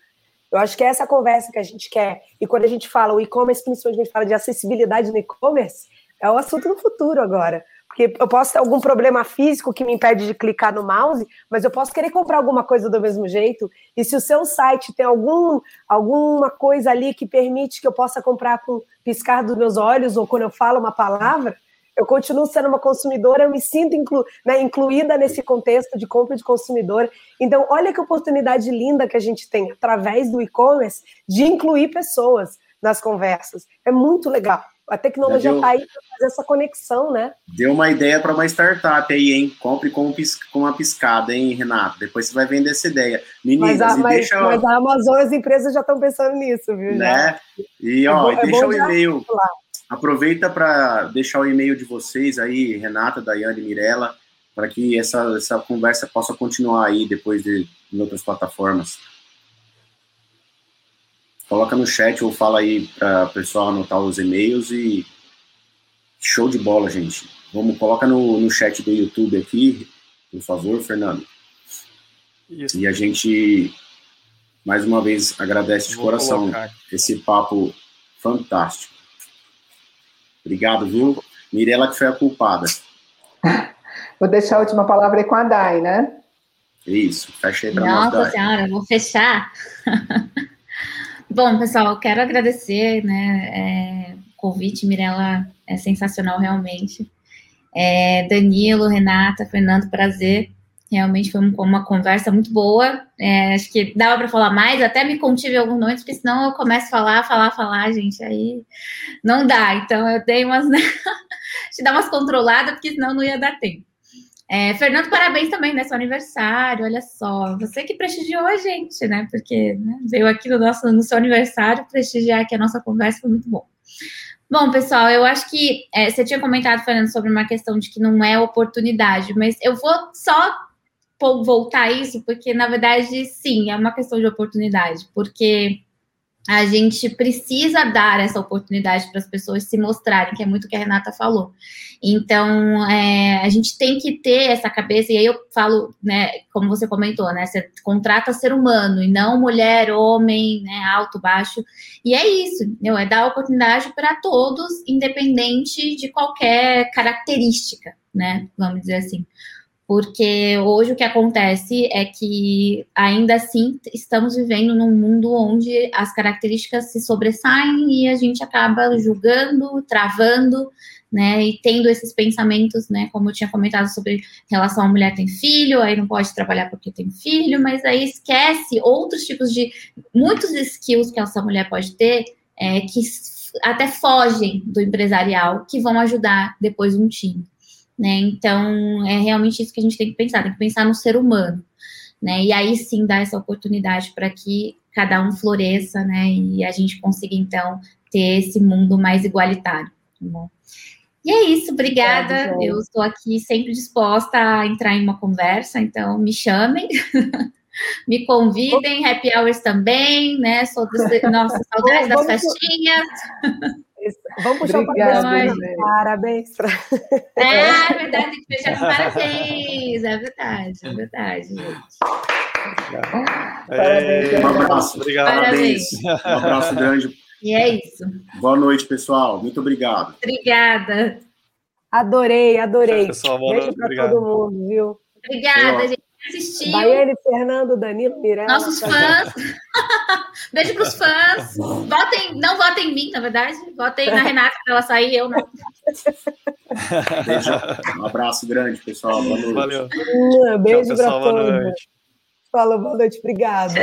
Eu acho que é essa conversa que a gente quer. E quando a gente fala o e-commerce, principalmente a gente fala de acessibilidade no e-commerce, é o assunto do futuro agora. Porque eu posso ter algum problema físico que me impede de clicar no mouse, mas eu posso querer comprar alguma coisa do mesmo jeito. E se o seu site tem algum, alguma coisa ali que permite que eu possa comprar com piscar dos meus olhos ou quando eu falo uma palavra, eu continuo sendo uma consumidora, eu me sinto inclu, né, incluída nesse contexto de compra de consumidor. Então, olha que oportunidade linda que a gente tem através do e-commerce de incluir pessoas nas conversas. É muito legal. A tecnologia está aí para fazer essa conexão, né? Deu uma ideia para uma startup aí, hein? Compre com, com uma piscada, hein, Renato? Depois você vai vender essa ideia. Meninas, mas a, mas, deixa... mas a Amazon, as empresas já estão pensando nisso, viu? Né? E, é ó, é bom, deixa é o e-mail. Aproveita para deixar o e-mail de vocês aí, Renata, Daiane, Mirella, para que essa, essa conversa possa continuar aí depois de em outras plataformas. Coloca no chat ou fala aí para o pessoal anotar os e-mails e show de bola, gente. Vamos, coloca no, no chat do YouTube aqui, por favor, Fernando. Isso. E a gente, mais uma vez, agradece de Vou coração esse papo fantástico. Obrigado, viu? Mirela que foi a culpada. Vou deixar a última palavra aí com a Dai, né? Isso, fecha aí para nós, Nossa Senhora, vou fechar. Bom, pessoal, quero agradecer, né, é, o convite, Mirella, é sensacional realmente. É, Danilo, Renata, Fernando, prazer. Realmente foi uma conversa muito boa. É, acho que dava para falar mais, até me contive alguns momentos, porque senão eu começo a falar, falar, falar, gente, aí não dá. Então eu dei umas. Te dar umas controladas, porque senão não ia dar tempo. É, Fernando, parabéns também, né? Seu aniversário, olha só. Você que prestigiou a gente, né? Porque né, veio aqui no, nosso, no seu aniversário prestigiar aqui a nossa conversa, foi muito bom. Bom, pessoal, eu acho que é, você tinha comentado, Fernando, sobre uma questão de que não é oportunidade, mas eu vou só voltar a isso, porque na verdade, sim, é uma questão de oportunidade, porque a gente precisa dar essa oportunidade para as pessoas se mostrarem, que é muito o que a Renata falou. Então, é, a gente tem que ter essa cabeça, e aí eu falo, né, como você comentou, né, você contrata ser humano, e não mulher, homem, né, alto, baixo, e é isso, entendeu? é dar oportunidade para todos, independente de qualquer característica, né, vamos dizer assim porque hoje o que acontece é que ainda assim estamos vivendo num mundo onde as características se sobressaem e a gente acaba julgando, travando, né, e tendo esses pensamentos, né, como eu tinha comentado sobre relação à mulher tem filho, aí não pode trabalhar porque tem filho, mas aí esquece outros tipos de muitos skills que essa mulher pode ter é, que até fogem do empresarial, que vão ajudar depois um time. Né? Então, é realmente isso que a gente tem que pensar, tem que pensar no ser humano, né? E aí sim dar essa oportunidade para que cada um floresça, né? E a gente consiga, então, ter esse mundo mais igualitário, tá bom? E é isso, obrigada. É, eu estou aqui sempre disposta a entrar em uma conversa, então me chamem. me convidem, happy hours também, né? Sou do, nossa, saudade das festinhas. Vamos puxar Obrigada, o parabéns. Parabéns. Pra... É, é verdade, tem que fechar com parabéns. É verdade, é verdade, gente. Parabéns. Um abraço. Obrigado. Parabéns. Um abraço grande. E é isso. Boa noite, pessoal. Muito obrigado. Obrigada. Adorei, adorei. Pessoal, Beijo para todo mundo, viu? Obrigada, gente assistiu. Baiane, Fernando, Danilo, Mirella. Nossos fãs. Beijo para os fãs. Votem, não votem em mim, na verdade. Votem na Renata para ela sair, eu não. Beijo. Um abraço grande, pessoal. Boa noite. Valeu. beijo para todos. Boa noite. Fala, boa noite. Obrigada.